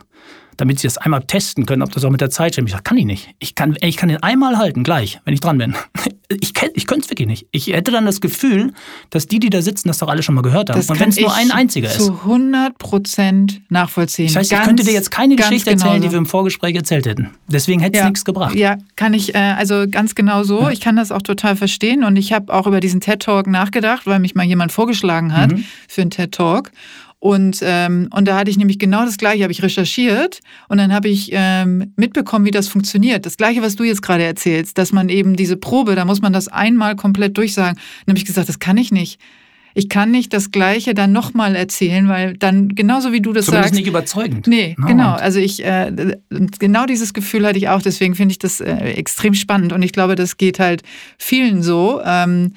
damit sie das einmal testen können, ob das auch mit der Zeit stimmt. Ich sage, kann ich nicht. Ich kann, ich kann den einmal halten, gleich, wenn ich dran bin. Ich, ich könnte es wirklich nicht. Ich hätte dann das Gefühl, dass die, die da sitzen, das doch alle schon mal gehört haben. Das Und wenn es nur ein einziger ist. Zu 100 Prozent nachvollziehen. Das heißt, ich könnte dir jetzt keine Geschichte erzählen, genauso. die wir im Vorgespräch erzählt hätten. Deswegen hätte es ja. nichts gebracht. Ja, kann ich, äh, also ganz genau so. Ja. Ich kann das auch total verstehen. Und ich habe auch über diesen TED-Talk nachgedacht, weil mich mal jemand vorgeschlagen hat mhm. für einen TED-Talk. Und, ähm, und da hatte ich nämlich genau das Gleiche, habe ich recherchiert und dann habe ich ähm, mitbekommen, wie das funktioniert. Das Gleiche, was du jetzt gerade erzählst, dass man eben diese Probe, da muss man das einmal komplett durchsagen. Dann habe ich gesagt, das kann ich nicht. Ich kann nicht das Gleiche dann nochmal erzählen, weil dann, genauso wie du das Zumindest sagst. nicht überzeugend. Nee, no. genau. Also ich, äh, genau dieses Gefühl hatte ich auch, deswegen finde ich das äh, extrem spannend und ich glaube, das geht halt vielen so. Ähm,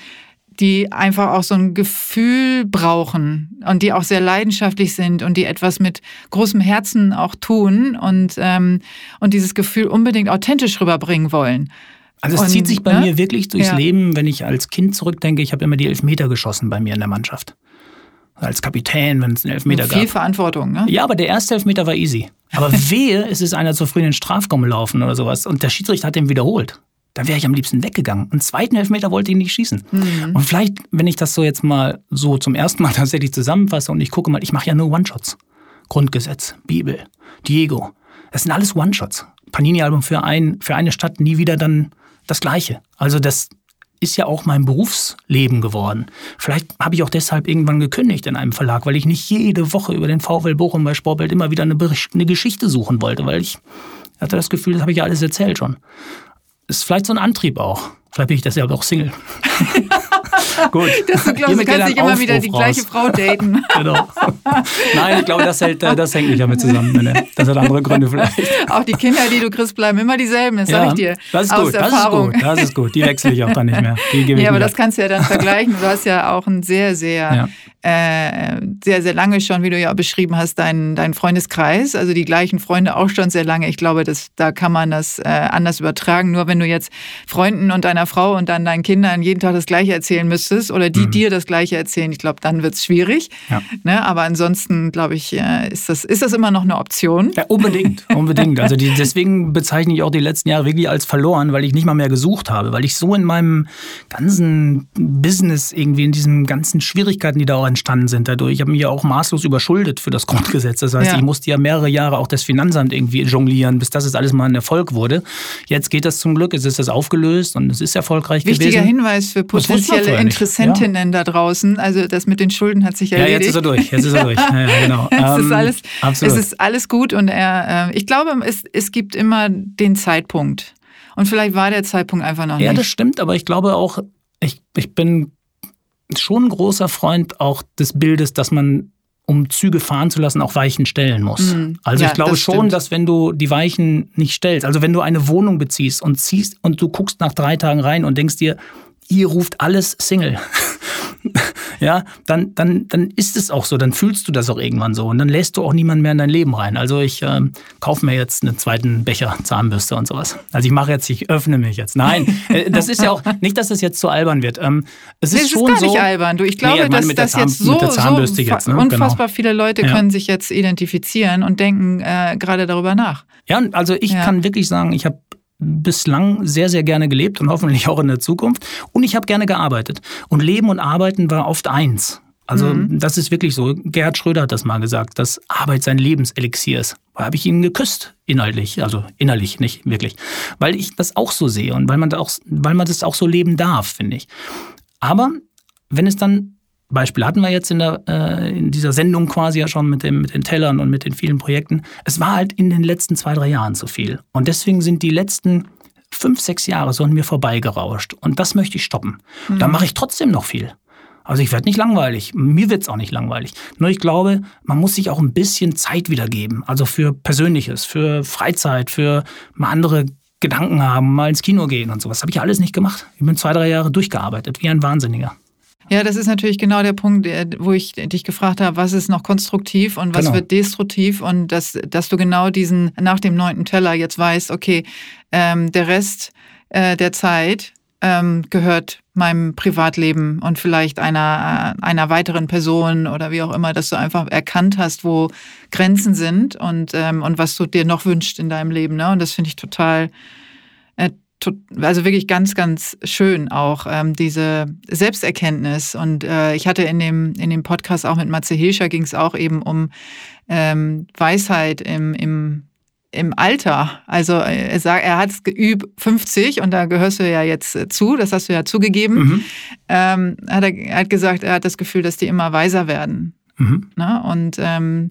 die einfach auch so ein Gefühl brauchen und die auch sehr leidenschaftlich sind und die etwas mit großem Herzen auch tun und, ähm, und dieses Gefühl unbedingt authentisch rüberbringen wollen. Also es und, zieht sich bei ne? mir wirklich durchs ja. Leben, wenn ich als Kind zurückdenke, ich habe immer die Elfmeter geschossen bei mir in der Mannschaft. Als Kapitän, wenn es einen Elfmeter viel gab. Viel Verantwortung, ne? Ja, aber der erste Elfmeter war easy. Aber wehe, es ist einer zu früh in den Strafraum gelaufen oder sowas und der Schiedsrichter hat den wiederholt dann wäre ich am liebsten weggegangen. Einen zweiten Elfmeter wollte ich nicht schießen. Mhm. Und vielleicht, wenn ich das so jetzt mal so zum ersten Mal tatsächlich zusammenfasse und ich gucke mal, ich mache ja nur One-Shots. Grundgesetz, Bibel, Diego. Das sind alles One-Shots. Panini-Album für, ein, für eine Stadt, nie wieder dann das Gleiche. Also das ist ja auch mein Berufsleben geworden. Vielleicht habe ich auch deshalb irgendwann gekündigt in einem Verlag, weil ich nicht jede Woche über den VfL Bochum bei Sportbild immer wieder eine, Bericht, eine Geschichte suchen wollte, weil ich hatte das Gefühl, das habe ich ja alles erzählt schon ist vielleicht so ein Antrieb auch. Vielleicht bin ich deshalb auch Single. Gut. Das, du glaubst, du kannst nicht immer wieder die raus. gleiche Frau daten. genau. Nein, ich glaube, das, hält, äh, das hängt nicht damit zusammen. Das hat andere Gründe vielleicht. Auch die Kinder, die du kriegst, bleiben immer dieselben, das ja, sage ich dir. Das ist, gut, das ist gut, das ist gut. Die wechsle ich auch dann nicht mehr. ja, aber das kannst du ja dann vergleichen. Du hast ja auch ein sehr, sehr ja äh, sehr, sehr lange schon, wie du ja beschrieben hast, dein, dein Freundeskreis, also die gleichen Freunde auch schon sehr lange. Ich glaube, das, da kann man das äh, anders übertragen. Nur wenn du jetzt Freunden und deiner Frau und dann deinen Kindern jeden Tag das Gleiche erzählen müsstest oder die mhm. dir das Gleiche erzählen, ich glaube, dann wird es schwierig. Ja. Ne? Aber ansonsten, glaube ich, äh, ist, das, ist das immer noch eine Option. Ja, unbedingt, unbedingt. Also die, deswegen bezeichne ich auch die letzten Jahre wirklich als verloren, weil ich nicht mal mehr gesucht habe, weil ich so in meinem ganzen Business irgendwie in diesen ganzen Schwierigkeiten, die da auch entstanden sind dadurch. Ich habe mich ja auch maßlos überschuldet für das Grundgesetz. Das heißt, ja. ich musste ja mehrere Jahre auch das Finanzamt irgendwie jonglieren, bis das jetzt alles mal ein Erfolg wurde. Jetzt geht das zum Glück, es ist das aufgelöst und es ist erfolgreich Wichtiger gewesen. Wichtiger Hinweis für potenzielle Interessentinnen ja. da draußen. Also das mit den Schulden hat sich erledigt. Ja, jetzt ist er durch. Jetzt ist er durch. Ja, genau. es, ist ähm, alles, es ist alles gut und er, äh, ich glaube, es, es gibt immer den Zeitpunkt. Und vielleicht war der Zeitpunkt einfach noch nicht. Ja, das stimmt, aber ich glaube auch, ich, ich bin schon ein großer Freund auch des Bildes, dass man um Züge fahren zu lassen, auch Weichen stellen muss. Mhm. Also ja, ich glaube das schon, dass wenn du die Weichen nicht stellst, also wenn du eine Wohnung beziehst und ziehst und du guckst nach drei Tagen rein und denkst dir, ihr ruft alles Single. ja, dann, dann, dann ist es auch so, dann fühlst du das auch irgendwann so und dann lässt du auch niemanden mehr in dein Leben rein. Also ich äh, kaufe mir jetzt einen zweiten Becher Zahnbürste und sowas. Also ich mache jetzt, ich öffne mich jetzt. Nein, äh, das ist ja auch, nicht, dass das jetzt zu albern wird. Ähm, es ist, ist schon gar so, nicht albern. Du, ich glaube, nee, dass das jetzt so, so jetzt, ne? unfassbar genau. viele Leute können sich jetzt identifizieren und denken äh, gerade darüber nach. Ja, also ich ja. kann wirklich sagen, ich habe bislang sehr, sehr gerne gelebt und hoffentlich auch in der Zukunft. Und ich habe gerne gearbeitet. Und Leben und Arbeiten war oft eins. Also mhm. das ist wirklich so. Gerhard Schröder hat das mal gesagt, dass Arbeit sein Lebenselixier ist. Da habe ich ihn geküsst, inhaltlich, also innerlich nicht wirklich. Weil ich das auch so sehe und weil man, das auch, weil man das auch so leben darf, finde ich. Aber wenn es dann Beispiel hatten wir jetzt in, der, äh, in dieser Sendung quasi ja schon mit, dem, mit den Tellern und mit den vielen Projekten. Es war halt in den letzten zwei, drei Jahren zu viel. Und deswegen sind die letzten fünf, sechs Jahre so an mir vorbeigerauscht. Und das möchte ich stoppen. Mhm. Da mache ich trotzdem noch viel. Also ich werde nicht langweilig. Mir wird es auch nicht langweilig. Nur ich glaube, man muss sich auch ein bisschen Zeit wiedergeben. Also für Persönliches, für Freizeit, für mal andere Gedanken haben, mal ins Kino gehen und sowas. Habe ich alles nicht gemacht. Ich bin zwei, drei Jahre durchgearbeitet, wie ein Wahnsinniger. Ja, das ist natürlich genau der Punkt, wo ich dich gefragt habe, was ist noch konstruktiv und was genau. wird destruktiv und dass, dass du genau diesen nach dem neunten Teller jetzt weißt, okay, ähm, der Rest äh, der Zeit ähm, gehört meinem Privatleben und vielleicht einer, äh, einer weiteren Person oder wie auch immer, dass du einfach erkannt hast, wo Grenzen sind und, ähm, und was du dir noch wünschst in deinem Leben. Ne? Und das finde ich total also wirklich ganz, ganz schön auch ähm, diese Selbsterkenntnis. Und äh, ich hatte in dem, in dem Podcast auch mit Matze Hilscher ging es auch eben um ähm, Weisheit im, im, im Alter. Also äh, er sagt, er hat es geübt 50 und da gehörst du ja jetzt äh, zu, das hast du ja zugegeben. Mhm. Ähm, hat er, er, hat gesagt, er hat das Gefühl, dass die immer weiser werden. Mhm. Na? Ne? Und, ähm,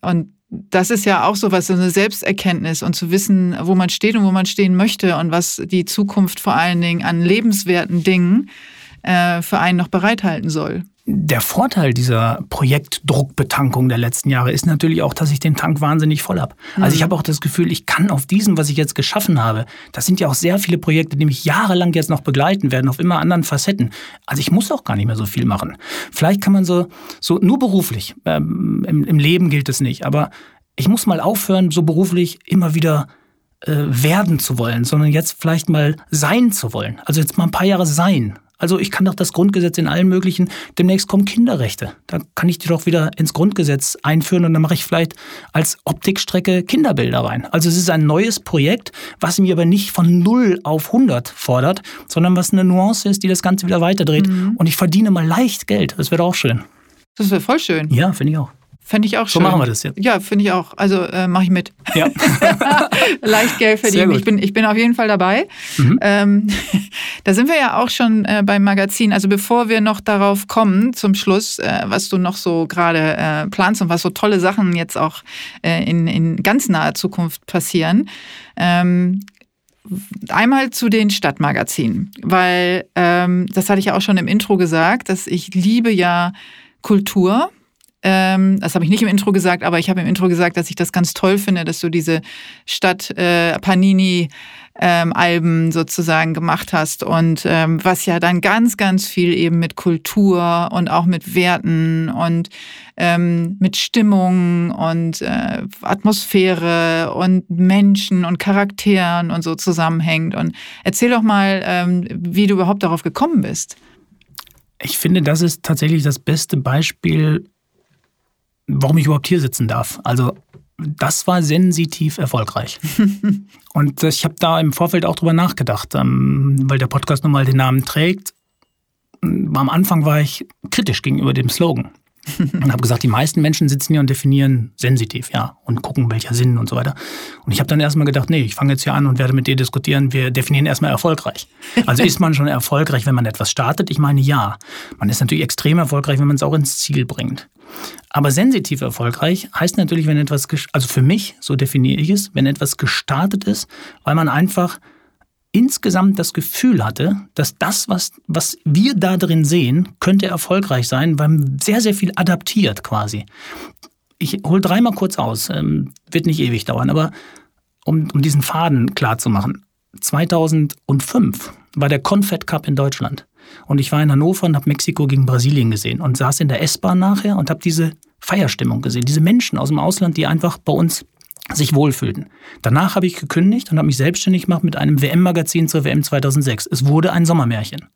und das ist ja auch so was, so eine Selbsterkenntnis und zu wissen, wo man steht und wo man stehen möchte und was die Zukunft vor allen Dingen an lebenswerten Dingen äh, für einen noch bereithalten soll. Der Vorteil dieser Projektdruckbetankung der letzten Jahre ist natürlich auch, dass ich den Tank wahnsinnig voll habe. Mhm. Also ich mhm. habe auch das Gefühl, ich kann auf diesem, was ich jetzt geschaffen habe, das sind ja auch sehr viele Projekte, die mich jahrelang jetzt noch begleiten werden, auf immer anderen Facetten. Also ich muss auch gar nicht mehr so viel machen. Vielleicht kann man so, so nur beruflich, ähm, im, im Leben gilt es nicht, aber ich muss mal aufhören, so beruflich immer wieder äh, werden zu wollen, sondern jetzt vielleicht mal sein zu wollen. Also jetzt mal ein paar Jahre sein. Also ich kann doch das Grundgesetz in allen möglichen, demnächst kommen Kinderrechte. Da kann ich die doch wieder ins Grundgesetz einführen und dann mache ich vielleicht als Optikstrecke Kinderbilder rein. Also es ist ein neues Projekt, was mir aber nicht von 0 auf 100 fordert, sondern was eine Nuance ist, die das Ganze wieder weiterdreht. Mhm. Und ich verdiene mal leicht Geld. Das wäre auch schön. Das wäre voll schön. Ja, finde ich auch. Fände ich auch schön. So machen wir das jetzt. Ja, finde ich auch. Also äh, mache ich mit. Ja. Leicht Geld verdienen. Ich bin, ich bin auf jeden Fall dabei. Mhm. Ähm, da sind wir ja auch schon äh, beim Magazin. Also bevor wir noch darauf kommen, zum Schluss, äh, was du noch so gerade äh, planst und was so tolle Sachen jetzt auch äh, in, in ganz naher Zukunft passieren, ähm, einmal zu den Stadtmagazinen, weil ähm, das hatte ich ja auch schon im Intro gesagt, dass ich liebe ja Kultur. Ähm, das habe ich nicht im Intro gesagt, aber ich habe im Intro gesagt, dass ich das ganz toll finde, dass du diese Stadt äh, Panini ähm, Alben sozusagen gemacht hast und ähm, was ja dann ganz, ganz viel eben mit Kultur und auch mit Werten und ähm, mit Stimmung und äh, Atmosphäre und Menschen und Charakteren und so zusammenhängt. Und erzähl doch mal, ähm, wie du überhaupt darauf gekommen bist. Ich finde, das ist tatsächlich das beste Beispiel, warum ich überhaupt hier sitzen darf. Also das war sensitiv erfolgreich. und ich habe da im Vorfeld auch drüber nachgedacht, ähm, weil der Podcast nun mal den Namen trägt. Am Anfang war ich kritisch gegenüber dem Slogan und habe gesagt, die meisten Menschen sitzen hier und definieren sensitiv, ja, und gucken, welcher Sinn und so weiter. Und ich habe dann erstmal gedacht, nee, ich fange jetzt hier an und werde mit dir diskutieren, wir definieren erstmal erfolgreich. Also ist man schon erfolgreich, wenn man etwas startet? Ich meine, ja. Man ist natürlich extrem erfolgreich, wenn man es auch ins Ziel bringt. Aber sensitiv erfolgreich heißt natürlich, wenn etwas, also für mich, so definiere ich es, wenn etwas gestartet ist, weil man einfach insgesamt das Gefühl hatte, dass das, was, was wir da drin sehen, könnte erfolgreich sein, weil man sehr, sehr viel adaptiert quasi. Ich hole dreimal kurz aus, ähm, wird nicht ewig dauern, aber um, um diesen Faden klar zu machen. 2005 war der Confed Cup in Deutschland. Und ich war in Hannover und habe Mexiko gegen Brasilien gesehen und saß in der S-Bahn nachher und habe diese Feierstimmung gesehen. Diese Menschen aus dem Ausland, die einfach bei uns sich wohlfühlten. Danach habe ich gekündigt und habe mich selbstständig gemacht mit einem WM-Magazin zur WM 2006. Es wurde ein Sommermärchen.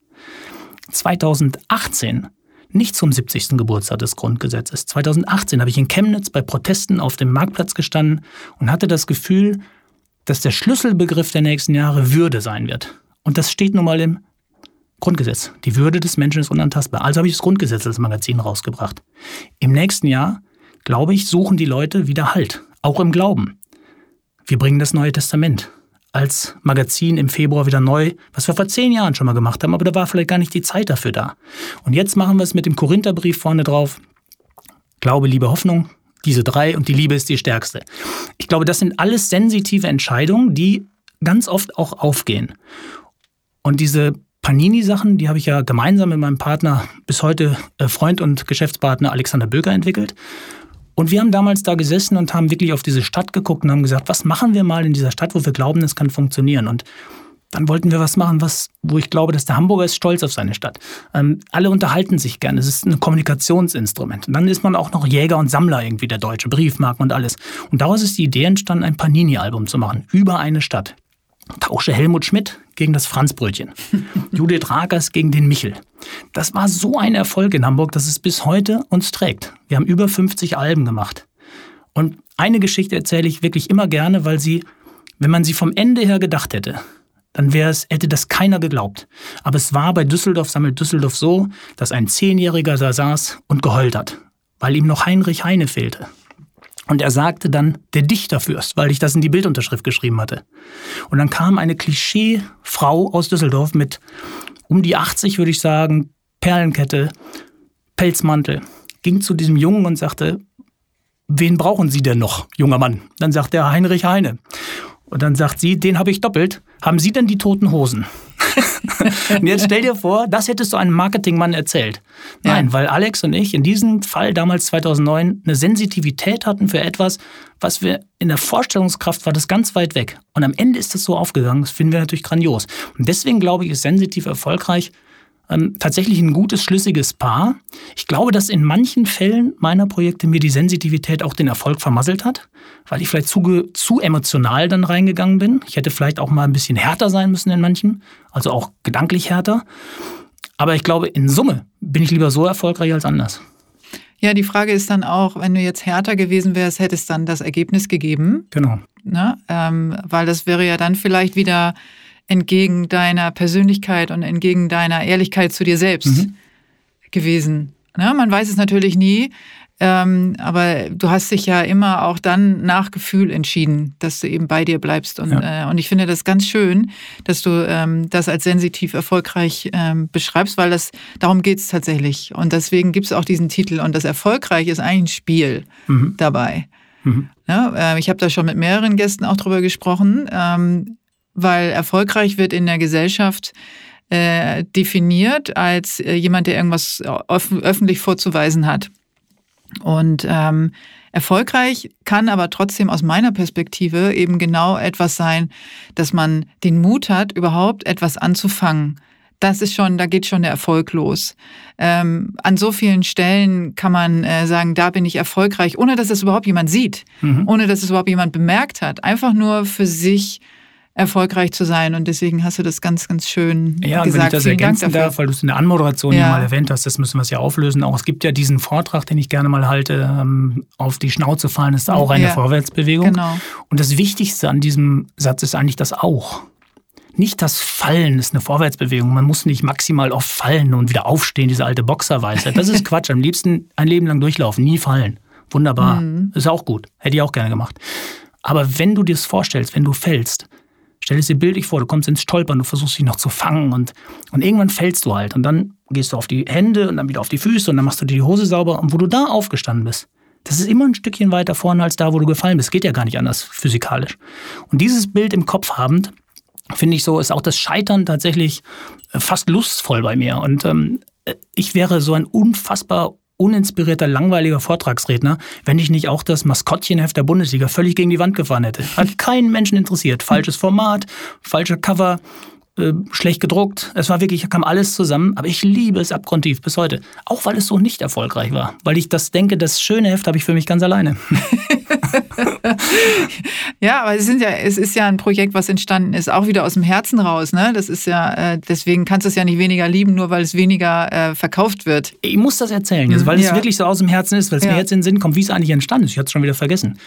2018, nicht zum 70. Geburtstag des Grundgesetzes, 2018 habe ich in Chemnitz bei Protesten auf dem Marktplatz gestanden und hatte das Gefühl, dass der Schlüsselbegriff der nächsten Jahre Würde sein wird. Und das steht nun mal im Grundgesetz. Die Würde des Menschen ist unantastbar. Also habe ich das Grundgesetz als Magazin rausgebracht. Im nächsten Jahr, glaube ich, suchen die Leute wieder Halt, auch im Glauben. Wir bringen das Neue Testament als Magazin im Februar wieder neu, was wir vor zehn Jahren schon mal gemacht haben, aber da war vielleicht gar nicht die Zeit dafür da. Und jetzt machen wir es mit dem Korintherbrief vorne drauf. Glaube, Liebe, Hoffnung, diese drei und die Liebe ist die stärkste. Ich glaube, das sind alles sensitive Entscheidungen, die ganz oft auch aufgehen. Und diese Panini-Sachen, die habe ich ja gemeinsam mit meinem Partner, bis heute äh, Freund und Geschäftspartner Alexander Böker entwickelt. Und wir haben damals da gesessen und haben wirklich auf diese Stadt geguckt und haben gesagt, was machen wir mal in dieser Stadt, wo wir glauben, es kann funktionieren. Und dann wollten wir was machen, was, wo ich glaube, dass der Hamburger ist stolz auf seine Stadt. Ähm, alle unterhalten sich gerne. Es ist ein Kommunikationsinstrument. Und dann ist man auch noch Jäger und Sammler irgendwie, der Deutsche, Briefmarken und alles. Und daraus ist die Idee entstanden, ein Panini-Album zu machen über eine Stadt. Tausche Helmut Schmidt gegen das Franzbrötchen. Judith Rakers gegen den Michel. Das war so ein Erfolg in Hamburg, dass es bis heute uns trägt. Wir haben über 50 Alben gemacht. Und eine Geschichte erzähle ich wirklich immer gerne, weil sie, wenn man sie vom Ende her gedacht hätte, dann wäre es, hätte das keiner geglaubt. Aber es war bei Düsseldorf sammelt Düsseldorf so, dass ein Zehnjähriger da saß und geheult hat, weil ihm noch Heinrich Heine fehlte. Und er sagte dann, der Dichterfürst, weil ich das in die Bildunterschrift geschrieben hatte. Und dann kam eine Klischeefrau aus Düsseldorf mit um die 80, würde ich sagen, Perlenkette, Pelzmantel, ging zu diesem Jungen und sagte, wen brauchen Sie denn noch, junger Mann? Dann sagt er Heinrich Heine. Und dann sagt sie, den habe ich doppelt. Haben Sie denn die toten Hosen? und jetzt stell dir vor, das hättest du einem Marketingmann erzählt. Nein, ja. weil Alex und ich in diesem Fall damals 2009 eine Sensitivität hatten für etwas, was wir in der Vorstellungskraft war das ganz weit weg. Und am Ende ist das so aufgegangen. Das finden wir natürlich grandios. Und deswegen glaube ich, ist sensitiv erfolgreich, ähm, tatsächlich ein gutes, schlüssiges Paar. Ich glaube, dass in manchen Fällen meiner Projekte mir die Sensitivität auch den Erfolg vermasselt hat, weil ich vielleicht zu, zu emotional dann reingegangen bin. Ich hätte vielleicht auch mal ein bisschen härter sein müssen in manchen, also auch gedanklich härter. Aber ich glaube, in Summe bin ich lieber so erfolgreich als anders. Ja, die Frage ist dann auch, wenn du jetzt härter gewesen wärst, hätte es dann das Ergebnis gegeben. Genau. Ne? Ähm, weil das wäre ja dann vielleicht wieder entgegen deiner Persönlichkeit und entgegen deiner Ehrlichkeit zu dir selbst mhm. gewesen. Ne? Man weiß es natürlich nie, ähm, aber du hast dich ja immer auch dann nach Gefühl entschieden, dass du eben bei dir bleibst. Und, ja. äh, und ich finde das ganz schön, dass du ähm, das als sensitiv erfolgreich ähm, beschreibst, weil das darum geht es tatsächlich. Und deswegen gibt es auch diesen Titel. Und das Erfolgreich ist eigentlich ein Spiel mhm. dabei. Mhm. Ja, äh, ich habe da schon mit mehreren Gästen auch drüber gesprochen. Weil erfolgreich wird in der Gesellschaft äh, definiert als äh, jemand, der irgendwas öf öffentlich vorzuweisen hat. Und ähm, erfolgreich kann aber trotzdem aus meiner Perspektive eben genau etwas sein, dass man den Mut hat, überhaupt etwas anzufangen. Das ist schon, da geht schon der Erfolg los. Ähm, an so vielen Stellen kann man äh, sagen, da bin ich erfolgreich, ohne dass es überhaupt jemand sieht, mhm. ohne dass es überhaupt jemand bemerkt hat. Einfach nur für sich erfolgreich zu sein. Und deswegen hast du das ganz, ganz schön ja, gesagt. Ja, wenn ich das Vielen ergänzen darf, weil du es in der Anmoderation ja. mal erwähnt hast, das müssen wir es ja auflösen. Auch es gibt ja diesen Vortrag, den ich gerne mal halte, ähm, auf die Schnauze fallen ist auch eine ja, Vorwärtsbewegung. Genau. Und das Wichtigste an diesem Satz ist eigentlich das auch. Nicht das Fallen ist eine Vorwärtsbewegung. Man muss nicht maximal oft fallen und wieder aufstehen, diese alte Boxerweisheit. Das ist Quatsch. Am liebsten ein Leben lang durchlaufen, nie fallen. Wunderbar. Mhm. Ist auch gut. Hätte ich auch gerne gemacht. Aber wenn du dir das vorstellst, wenn du fällst, Stell es dir bildlich vor, du kommst ins Stolpern, du versuchst dich noch zu fangen und, und irgendwann fällst du halt. Und dann gehst du auf die Hände und dann wieder auf die Füße und dann machst du dir die Hose sauber. Und wo du da aufgestanden bist, das ist immer ein Stückchen weiter vorne als da, wo du gefallen bist. Geht ja gar nicht anders physikalisch. Und dieses Bild im Kopf habend, finde ich so, ist auch das Scheitern tatsächlich fast lustvoll bei mir. Und ähm, ich wäre so ein unfassbar uninspirierter, langweiliger Vortragsredner, wenn ich nicht auch das Maskottchenheft der Bundesliga völlig gegen die Wand gefahren hätte. Hat keinen Menschen interessiert. Falsches Format, falscher Cover, äh, schlecht gedruckt. Es war wirklich, kam alles zusammen. Aber ich liebe es abgrundtief bis heute. Auch weil es so nicht erfolgreich war. Weil ich das denke, das schöne Heft habe ich für mich ganz alleine. ja, aber es, sind ja, es ist ja ein Projekt, was entstanden ist, auch wieder aus dem Herzen raus. Ne? Das ist ja, äh, deswegen kannst du es ja nicht weniger lieben, nur weil es weniger äh, verkauft wird. Ich muss das erzählen, jetzt, weil ja. es wirklich so aus dem Herzen ist, weil es ja. mir jetzt in den Sinn kommt, wie es eigentlich entstanden ist. Ich hatte es schon wieder vergessen.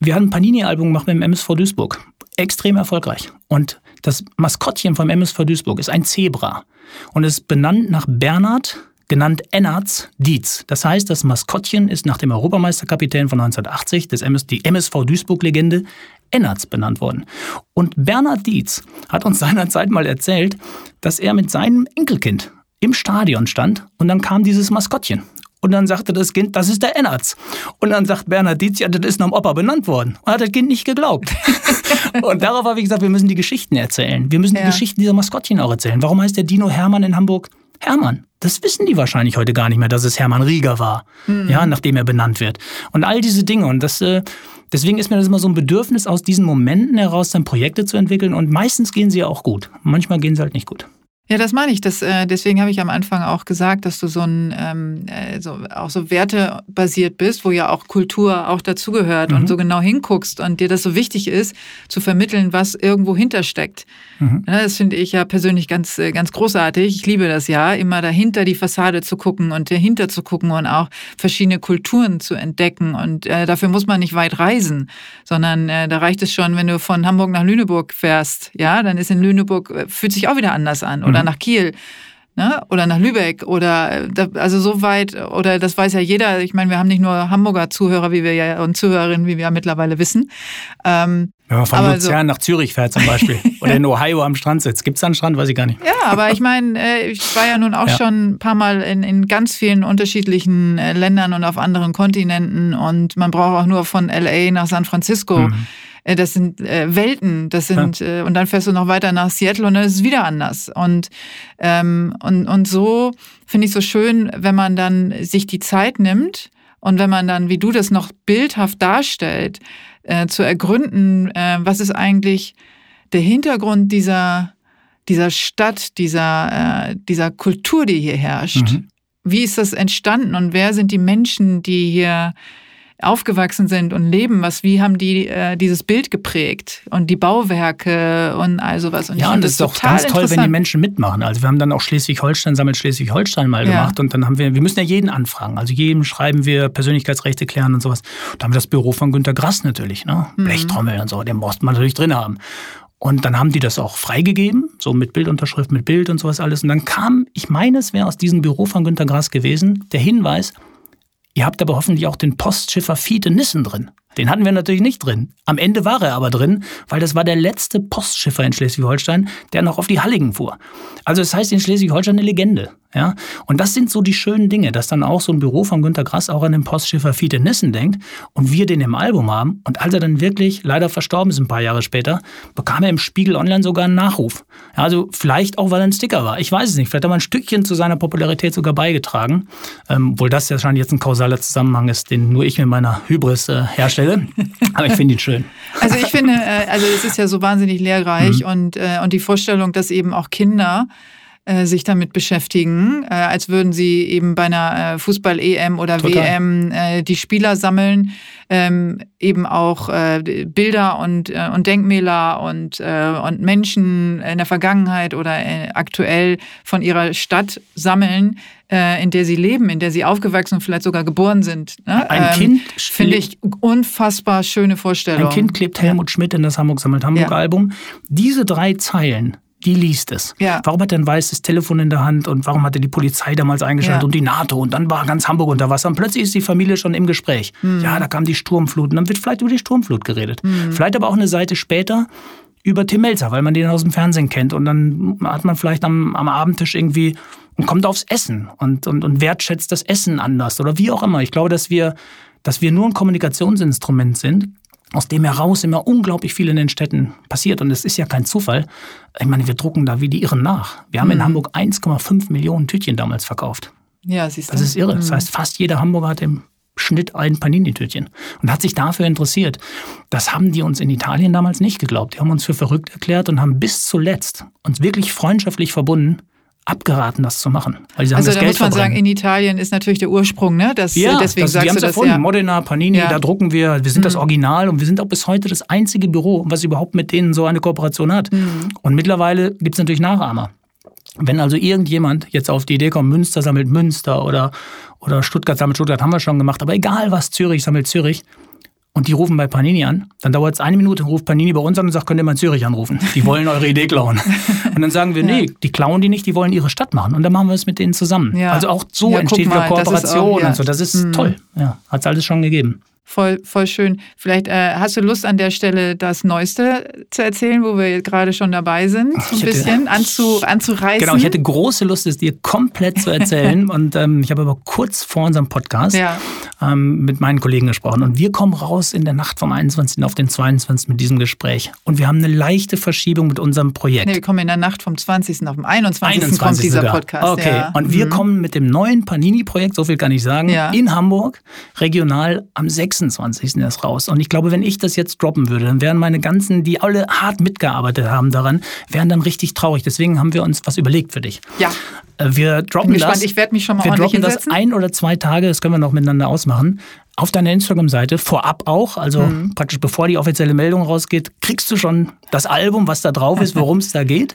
Wir haben ein Panini-Album gemacht mit dem MSV Duisburg. Extrem erfolgreich. Und das Maskottchen vom MSV Duisburg ist ein Zebra. Und ist benannt nach Bernhard genannt Ennards Dietz. Das heißt, das Maskottchen ist nach dem Europameisterkapitän von 1980, des MS, die MSV Duisburg-Legende, Ennards benannt worden. Und Bernhard Dietz hat uns seinerzeit mal erzählt, dass er mit seinem Enkelkind im Stadion stand und dann kam dieses Maskottchen. Und dann sagte das Kind, das ist der Ennertz. Und dann sagt Bernhard Dietz, ja, das ist nach dem Opa benannt worden. Und hat das Kind nicht geglaubt. und darauf habe ich gesagt, wir müssen die Geschichten erzählen. Wir müssen ja. die Geschichten dieser Maskottchen auch erzählen. Warum heißt der Dino Hermann in Hamburg Hermann. Das wissen die wahrscheinlich heute gar nicht mehr, dass es Hermann Rieger war, mhm. ja, nachdem er benannt wird. Und all diese Dinge. Und das, äh, deswegen ist mir das immer so ein Bedürfnis, aus diesen Momenten heraus dann Projekte zu entwickeln. Und meistens gehen sie ja auch gut. Manchmal gehen sie halt nicht gut. Ja, das meine ich. Das, äh, deswegen habe ich am Anfang auch gesagt, dass du so ein ähm, äh, so, auch so wertebasiert bist, wo ja auch Kultur auch dazugehört mhm. und so genau hinguckst und dir das so wichtig ist, zu vermitteln, was irgendwo hintersteckt. Mhm. Ja, das finde ich ja persönlich ganz, äh, ganz großartig. Ich liebe das ja, immer dahinter die Fassade zu gucken und dahinter zu gucken und auch verschiedene Kulturen zu entdecken. Und äh, dafür muss man nicht weit reisen, sondern äh, da reicht es schon, wenn du von Hamburg nach Lüneburg fährst. Ja, dann ist in Lüneburg, äh, fühlt sich auch wieder anders an. Oder oder nach Kiel. Ne? Oder nach Lübeck oder äh, also so weit, oder das weiß ja jeder, ich meine, wir haben nicht nur Hamburger Zuhörer, wie wir ja und Zuhörerinnen, wie wir ja mittlerweile wissen. Ähm, wenn man von Luzern so, nach Zürich fährt zum Beispiel oder in Ohio am Strand sitzt. Gibt es da einen Strand? Weiß ich gar nicht. Ja, aber ich meine, äh, ich war ja nun auch ja. schon ein paar Mal in, in ganz vielen unterschiedlichen äh, Ländern und auf anderen Kontinenten und man braucht auch nur von LA nach San Francisco. Mhm das sind äh, Welten, das sind, ja. äh, und dann fährst du noch weiter nach Seattle und dann ist es wieder anders. Und, ähm, und, und so finde ich so schön, wenn man dann sich die Zeit nimmt und wenn man dann, wie du das noch bildhaft darstellt, äh, zu ergründen, äh, was ist eigentlich der Hintergrund dieser, dieser Stadt, dieser, äh, dieser Kultur, die hier herrscht. Mhm. Wie ist das entstanden und wer sind die Menschen, die hier aufgewachsen sind und leben, was, wie haben die äh, dieses Bild geprägt und die Bauwerke und all sowas. Und ja, und das ist doch ganz toll, wenn die Menschen mitmachen. Also wir haben dann auch Schleswig-Holstein, sammelt Schleswig-Holstein mal ja. gemacht und dann haben wir, wir müssen ja jeden anfragen. Also jedem schreiben wir Persönlichkeitsrechte klären und sowas. Da haben wir das Büro von Günter Grass natürlich, ne? Mhm. Blechtrommel und so, den mussten wir natürlich drin haben. Und dann haben die das auch freigegeben, so mit Bildunterschrift, mit Bild und sowas alles. Und dann kam, ich meine, es wäre aus diesem Büro von Günter Grass gewesen, der Hinweis, Ihr habt aber hoffentlich auch den Postschiffer Fiete Nissen drin. Den hatten wir natürlich nicht drin. Am Ende war er aber drin, weil das war der letzte Postschiffer in Schleswig-Holstein, der noch auf die Halligen fuhr. Also das heißt in Schleswig-Holstein eine Legende. Ja? Und das sind so die schönen Dinge, dass dann auch so ein Büro von Günter Grass auch an den Postschiffer Fiete Nissen denkt und wir den im Album haben. Und als er dann wirklich leider verstorben ist ein paar Jahre später, bekam er im Spiegel Online sogar einen Nachruf. Ja, also vielleicht auch, weil er ein Sticker war. Ich weiß es nicht. Vielleicht hat er ein Stückchen zu seiner Popularität sogar beigetragen. Ähm, wohl das ja wahrscheinlich jetzt ein kausaler Zusammenhang ist, den nur ich mit meiner Hybris äh, herstelle. Aber ich finde ihn schön. Also ich finde, äh, also es ist ja so wahnsinnig lehrreich mhm. und, äh, und die Vorstellung, dass eben auch Kinder äh, sich damit beschäftigen, äh, als würden sie eben bei einer äh, Fußball-EM oder Total. WM äh, die Spieler sammeln, ähm, eben auch äh, Bilder und, und Denkmäler und, und Menschen in der Vergangenheit oder aktuell von ihrer Stadt sammeln, in der sie leben, in der sie aufgewachsen und vielleicht sogar geboren sind. Ne? Ein ähm, Kind finde ich unfassbar schöne Vorstellung. Ein Kind klebt Helmut Schmidt in das Hamburg sammelt Hamburg ja. Album. Diese drei Zeilen die liest es. Ja. Warum hat er ein weißes Telefon in der Hand und warum hat er die Polizei damals eingeschaltet ja. und die NATO und dann war ganz Hamburg unter Wasser und plötzlich ist die Familie schon im Gespräch. Mhm. Ja, da kam die Sturmflut und dann wird vielleicht über die Sturmflut geredet. Mhm. Vielleicht aber auch eine Seite später über Tim Melzer, weil man den aus dem Fernsehen kennt und dann hat man vielleicht am, am Abendtisch irgendwie und kommt aufs Essen und, und, und wertschätzt das Essen anders oder wie auch immer. Ich glaube, dass wir, dass wir nur ein Kommunikationsinstrument sind, aus dem heraus immer unglaublich viel in den Städten passiert. Und es ist ja kein Zufall. Ich meine, wir drucken da wie die Irren nach. Wir haben mhm. in Hamburg 1,5 Millionen Tütchen damals verkauft. Ja, siehst du. Das ist irre. Mhm. Das heißt, fast jeder Hamburger hat im Schnitt ein Panini-Tütchen und hat sich dafür interessiert. Das haben die uns in Italien damals nicht geglaubt. Die haben uns für verrückt erklärt und haben bis zuletzt uns wirklich freundschaftlich verbunden abgeraten, das zu machen. Weil sie also da Geld muss man verbrennen. sagen, in Italien ist natürlich der Ursprung, ne? Das, ja, deswegen das, sagst du das erfunden. ja. Modena, Panini, ja. da drucken wir, wir sind mhm. das Original und wir sind auch bis heute das einzige Büro, was überhaupt mit denen so eine Kooperation hat. Mhm. Und mittlerweile gibt es natürlich Nachahmer. Wenn also irgendjemand jetzt auf die Idee kommt, Münster sammelt Münster oder, oder Stuttgart sammelt Stuttgart, haben wir schon gemacht, aber egal was, Zürich sammelt Zürich, und die rufen bei Panini an, dann dauert es eine Minute, ruft Panini bei uns an und sagt, könnt ihr mal in Zürich anrufen. Die wollen eure Idee klauen. Und dann sagen wir, nee, die klauen die nicht, die wollen ihre Stadt machen. Und dann machen wir es mit denen zusammen. Ja. Also auch so ja, entsteht wieder Kooperation auch, ja. und so. Das ist mhm. toll. Ja, hat es alles schon gegeben. Voll, voll schön. Vielleicht äh, hast du Lust an der Stelle das Neueste zu erzählen, wo wir gerade schon dabei sind, so ein bisschen anzu, anzureißen. Genau, ich hätte große Lust, es dir komplett zu erzählen. und ähm, ich habe aber kurz vor unserem Podcast ja. ähm, mit meinen Kollegen gesprochen. Und wir kommen raus in der Nacht vom 21. auf den 22. mit diesem Gespräch. Und wir haben eine leichte Verschiebung mit unserem Projekt. Nee, wir kommen in der Nacht vom 20. auf den 21. 21 kommt dieser sogar. Podcast. Okay, ja. und wir mhm. kommen mit dem neuen Panini-Projekt, so viel kann ich sagen, ja. in Hamburg, regional am 6. 26. erst raus. Und ich glaube, wenn ich das jetzt droppen würde, dann wären meine ganzen, die alle hart mitgearbeitet haben daran, wären dann richtig traurig. Deswegen haben wir uns was überlegt für dich. Ja. Äh, wir droppen Bin das. Ich werde mich schon mal Wir droppen das ein oder zwei Tage, das können wir noch miteinander ausmachen. Auf deiner Instagram-Seite, vorab auch, also mhm. praktisch bevor die offizielle Meldung rausgeht, kriegst du schon das Album, was da drauf ist, worum es da geht.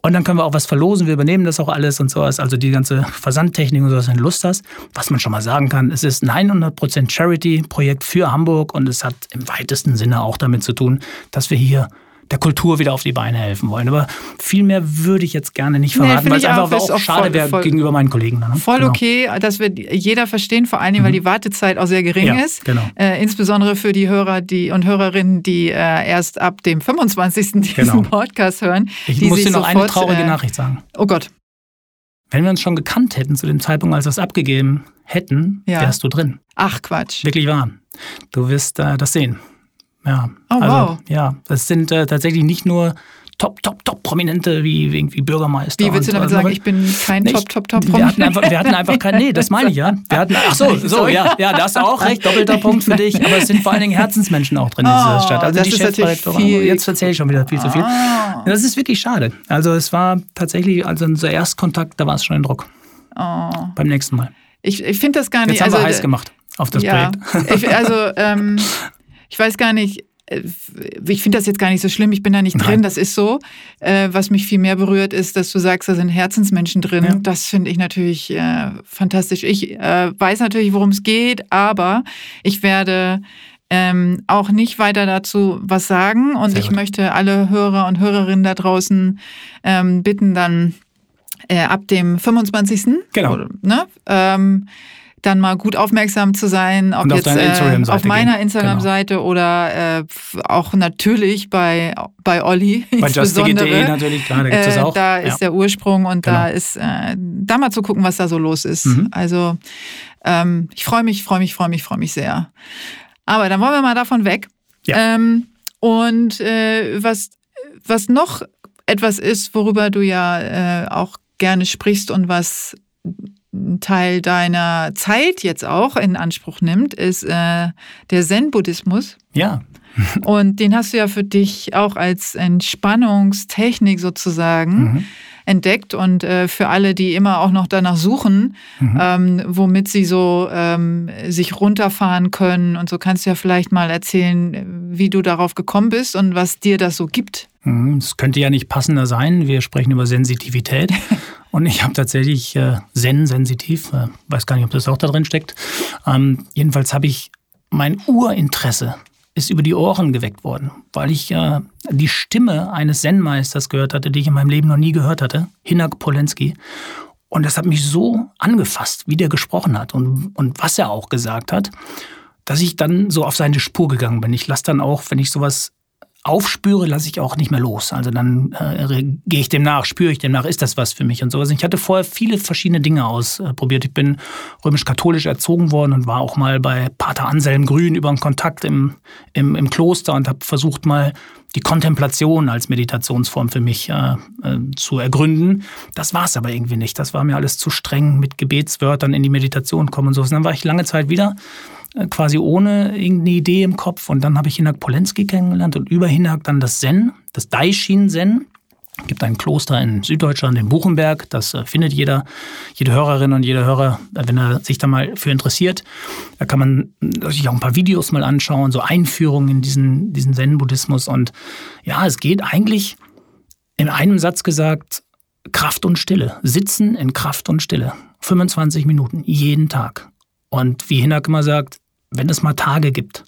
Und dann können wir auch was verlosen, wir übernehmen das auch alles und sowas. Also die ganze Versandtechnik und sowas, wenn du Lust hast. Was man schon mal sagen kann, es ist ein 100% Charity-Projekt für Hamburg und es hat im weitesten Sinne auch damit zu tun, dass wir hier der Kultur wieder auf die Beine helfen wollen. Aber viel mehr würde ich jetzt gerne nicht verraten, nee, weil es einfach auch, auch schade wäre gegenüber meinen Kollegen. Ne? Voll genau. okay, das wird jeder verstehen, vor allen Dingen, weil mhm. die Wartezeit auch sehr gering ja, ist. Genau. Äh, insbesondere für die Hörer die, und Hörerinnen, die äh, erst ab dem 25. diesen genau. Podcast hören. Ich muss dir noch sofort, eine traurige äh, Nachricht sagen. Oh Gott. Wenn wir uns schon gekannt hätten zu dem Zeitpunkt, als wir es abgegeben hätten, ja. wärst du drin. Ach Quatsch. Wirklich wahr. Du wirst äh, das sehen. Ja. Oh, also, wow. Ja, das sind äh, tatsächlich nicht nur top, top, top Prominente wie irgendwie Bürgermeister. Wie willst du damit sagen, ich bin kein nee, top, top, top wir hatten, einfach, wir hatten einfach kein, nee, das meine ich ja. Wir hatten, ach so, so, ja, ja, da hast du auch recht, doppelter Punkt für dich. Aber es sind vor allen Dingen Herzensmenschen auch drin in dieser oh, Stadt. Also die Chefredakteurin, jetzt erzähle ich schon wieder viel zu viel. Oh. Das ist wirklich schade. Also es war tatsächlich, also unser Erstkontakt, da war es schon ein Druck. Oh. Beim nächsten Mal. Ich, ich finde das gar nicht. Jetzt haben also, wir heiß gemacht auf das ja, Projekt. Ich, also ähm, ich weiß gar nicht, äh, ich finde das jetzt gar nicht so schlimm, ich bin da nicht Nein. drin, das ist so. Äh, was mich viel mehr berührt, ist, dass du sagst, da sind Herzensmenschen drin. Ja. Das finde ich natürlich äh, fantastisch. Ich äh, weiß natürlich, worum es geht, aber ich werde ähm, auch nicht weiter dazu was sagen und Sehr ich gut. möchte alle Hörer und Hörerinnen da draußen ähm, bitten, dann äh, ab dem 25. Genau. Ne, ähm, dann mal gut aufmerksam zu sein, ob Und auf jetzt äh, Instagram-Seite auf meiner gehen. Instagram-Seite oder äh, auch natürlich bei, bei Olli. Bei insbesondere. justdigi.de natürlich, klar, da gibt es das Äh, auch. Da Ja. ist der Ursprung und da Genau. ist äh, da mal zu gucken, was da so los ist. Mhm. Also ähm, ich freue mich, freue mich, freue mich, freue mich sehr. Aber dann wollen wir mal davon weg. Ja. Ähm, und äh, was, was noch etwas ist, worüber du ja äh, auch gerne sprichst und was Teil deiner Zeit jetzt auch in Anspruch nimmt, ist äh, der Zen-Buddhismus. ja, Und den hast du ja für dich auch als Entspannungstechnik sozusagen Mhm. entdeckt. Und äh, für alle, die immer auch noch danach suchen, Mhm. ähm, womit sie so ähm, sich runterfahren können. Und so kannst du ja vielleicht mal erzählen, wie du darauf gekommen bist und was dir das so gibt. Mhm, Es könnte ja nicht passender sein. Wir sprechen über Sensitivität. Und ich habe tatsächlich äh, Zen-sensitiv, äh, weiß gar nicht, ob das auch da drin steckt. Ähm, jedenfalls habe ich mein Urinteresse ist über die Ohren geweckt worden, weil ich äh, die Stimme eines Zen-Meisters gehört hatte, die ich in meinem Leben noch nie gehört hatte, Hinak Polensky. Und das hat mich so angefasst, wie der gesprochen hat und, und was er auch gesagt hat, dass ich dann so auf seine Spur gegangen bin. Ich lasse dann auch, wenn ich sowas aufspüre, lasse ich auch nicht mehr los. Also dann äh, gehe ich dem nach, spüre ich dem nach, ist das was für mich und sowas. Ich hatte vorher viele verschiedene Dinge ausprobiert. Ich bin römisch-katholisch erzogen worden und war auch mal bei Pater Anselm Grün über einen Kontakt im, im, im Kloster und habe versucht mal die Kontemplation als Meditationsform für mich äh, äh, zu ergründen. Das war es aber irgendwie nicht. Das war mir alles zu streng mit Gebetswörtern in die Meditation kommen und so. Und dann war ich lange Zeit wieder äh, quasi ohne irgendeine Idee im Kopf. Und dann habe ich Hinak Polensky kennengelernt und über Hinak dann das Zen, das Daishin Zen. Es gibt ein Kloster in Süddeutschland, in Buchenberg. Das äh, findet jeder, jede Hörerin und jeder Hörer, äh, wenn er sich da mal für interessiert. Da kann man sich auch ein paar Videos mal anschauen, so Einführungen in diesen, diesen Zen-Buddhismus. Und ja, es geht eigentlich in einem Satz gesagt, Kraft und Stille. Sitzen in Kraft und Stille. 25 Minuten, jeden Tag. Und wie Hinak immer sagt, wenn es mal Tage gibt,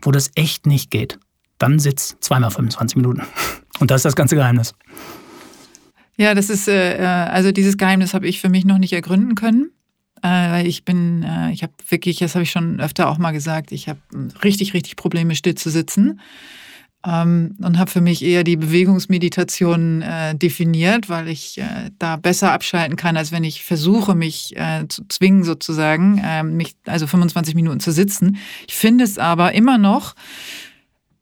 wo das echt nicht geht, dann sitz zweimal 25 Minuten. Und das ist das ganze Geheimnis. Ja, das ist, äh, äh, also dieses Geheimnis habe ich für mich noch nicht ergründen können. Äh, ich bin, äh, ich habe wirklich, das habe ich schon öfter auch mal gesagt, ich habe richtig, richtig Probleme, still zu sitzen. Ähm, und habe für mich eher die Bewegungsmeditation äh, definiert, weil ich äh, da besser abschalten kann, als wenn ich versuche, mich äh, zu zwingen, sozusagen, äh, mich also 25 Minuten zu sitzen. Ich finde es aber immer noch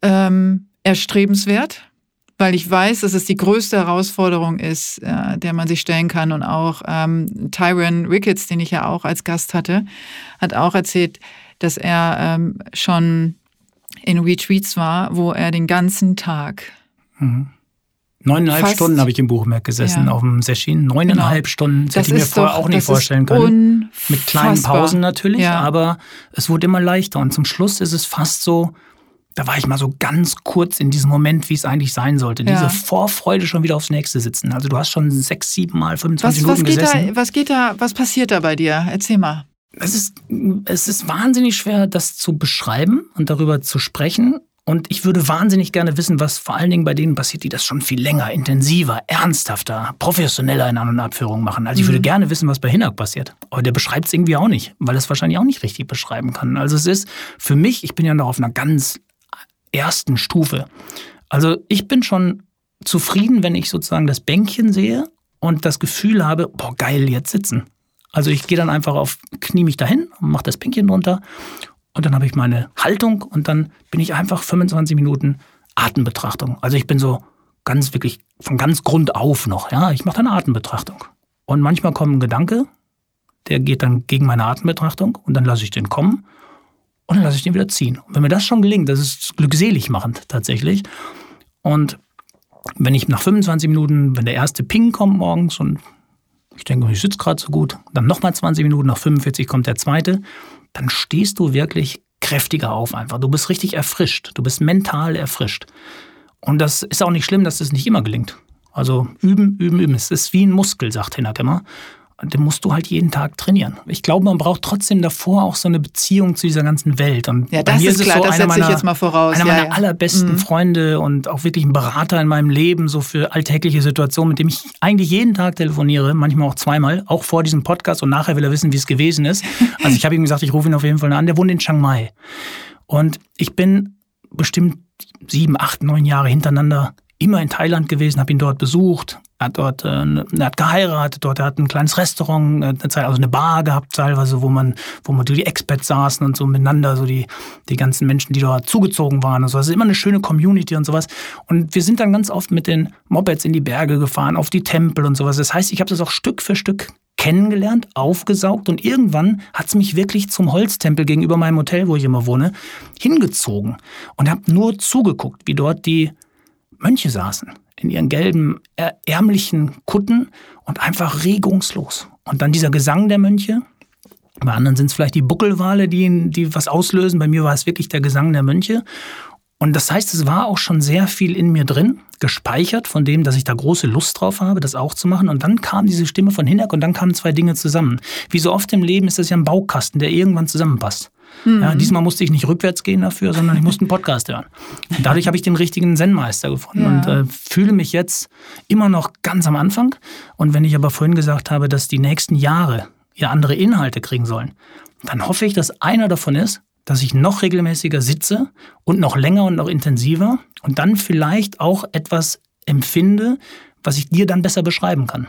ähm, erstrebenswert, weil ich weiß, dass es die größte Herausforderung ist, äh, der man sich stellen kann. Und auch ähm, Tyron Ricketts, den ich ja auch als Gast hatte, hat auch erzählt, dass er ähm, schon in Retreats war, wo er den ganzen Tag Neuneinhalb Fast- Stunden habe ich im Buchmerk gesessen Ja. auf dem Session. Neuneinhalb Stunden. Das, Das hätte ich mir vorher auch nicht vorstellen können. Mit kleinen. Pausen natürlich, Ja. aber es wurde immer leichter. Und zum Schluss ist es fast so, da war ich mal so ganz kurz in diesem Moment, wie es eigentlich sein sollte. Ja. Diese Vorfreude schon wieder aufs nächste sitzen. Also du hast schon sechs, sieben Mal 25 Was, was, Minuten geht gesessen. da, was geht da, was passiert da bei dir? Erzähl mal. Es ist, es ist wahnsinnig schwer, das zu beschreiben und darüber zu sprechen. Und ich würde wahnsinnig gerne wissen, was vor allen Dingen bei denen passiert, die das schon viel länger, intensiver, ernsthafter, professioneller in An- und Abführung machen. Also ich würde gerne wissen, was bei Hinak passiert. Aber der beschreibt es irgendwie auch nicht, weil er es wahrscheinlich auch nicht richtig beschreiben kann. Also es ist für mich, ich bin ja noch auf einer ganz ersten Stufe. Also ich bin schon zufrieden, wenn ich sozusagen das Bänkchen sehe und das Gefühl habe, boah, geil, jetzt sitzen. Also ich gehe dann einfach auf, knie mich dahin und mache das Bänkchen drunter und dann habe ich meine Haltung und dann bin ich einfach 25 Minuten Atembetrachtung. Also ich bin so ganz wirklich von ganz Grund auf noch, ja, ich mache dann Atembetrachtung. Und manchmal kommt ein Gedanke, der geht dann gegen meine Atembetrachtung und dann lasse ich den kommen und dann lasse ich den wieder ziehen. Und wenn mir das schon gelingt, das ist glückselig machend tatsächlich. Und wenn ich nach 25 Minuten, wenn der erste Ping kommt morgens und ich denke, ich sitze gerade so gut, dann nochmal 20 Minuten, nach 45 kommt der zweite, dann stehst du wirklich kräftiger auf einfach. Du bist richtig erfrischt, du bist mental erfrischt. Und das ist auch nicht schlimm, dass das nicht immer gelingt. Also üben, üben, üben. Es ist wie ein Muskel, sagt Hinak immer. Den musst du halt jeden Tag trainieren. Ich glaube, man braucht trotzdem davor auch so eine Beziehung zu dieser ganzen Welt. Und ja, das ist klar, so das setze ich jetzt mal voraus. Einer ja, meiner ja. allerbesten mhm. Freunde und auch wirklich ein Berater in meinem Leben, so für alltägliche Situationen, mit dem ich eigentlich jeden Tag telefoniere, manchmal auch zweimal, auch vor diesem Podcast und nachher will er wissen, wie es gewesen ist. Also ich habe ihm gesagt, ich rufe ihn auf jeden Fall an. Der wohnt in Chiang Mai. Und ich bin bestimmt sieben, acht, neun Jahre hintereinander immer in Thailand gewesen, habe ihn dort besucht, hat dort, äh, er hat geheiratet, dort er hat ein kleines Restaurant, äh, also eine Bar gehabt teilweise, wo man, wo man die Expats saßen und so miteinander, so die, die ganzen Menschen, die dort zugezogen waren und so. Also immer eine schöne Community und sowas. Und wir sind dann ganz oft mit den Mopeds in die Berge gefahren, auf die Tempel und sowas. Das heißt, ich habe das auch Stück für Stück kennengelernt, aufgesaugt und irgendwann hat es mich wirklich zum Holztempel gegenüber meinem Hotel, wo ich immer wohne, hingezogen und habe nur zugeguckt, wie dort die Mönche saßen in ihren gelben, ärmlichen Kutten und einfach regungslos. Und dann dieser Gesang der Mönche. Bei anderen sind es vielleicht die Buckelwale, die, die was auslösen. Bei mir war es wirklich der Gesang der Mönche. Und das heißt, es war auch schon sehr viel in mir drin, gespeichert von dem, dass ich da große Lust drauf habe, das auch zu machen. Und dann kam diese Stimme von Hinak und dann kamen zwei Dinge zusammen. Wie so oft im Leben ist das ja ein Baukasten, der irgendwann zusammenpasst. Mhm. Ja, diesmal musste ich nicht rückwärts gehen dafür, sondern ich musste einen Podcast hören. Und dadurch habe ich den richtigen Zen-Meister gefunden ja. und äh, fühle mich jetzt immer noch ganz am Anfang. Und wenn ich aber vorhin gesagt habe, dass die nächsten Jahre ja andere Inhalte kriegen sollen, dann hoffe ich, dass einer davon ist, dass ich noch regelmäßiger sitze und noch länger und noch intensiver und dann vielleicht auch etwas empfinde, was ich dir dann besser beschreiben kann.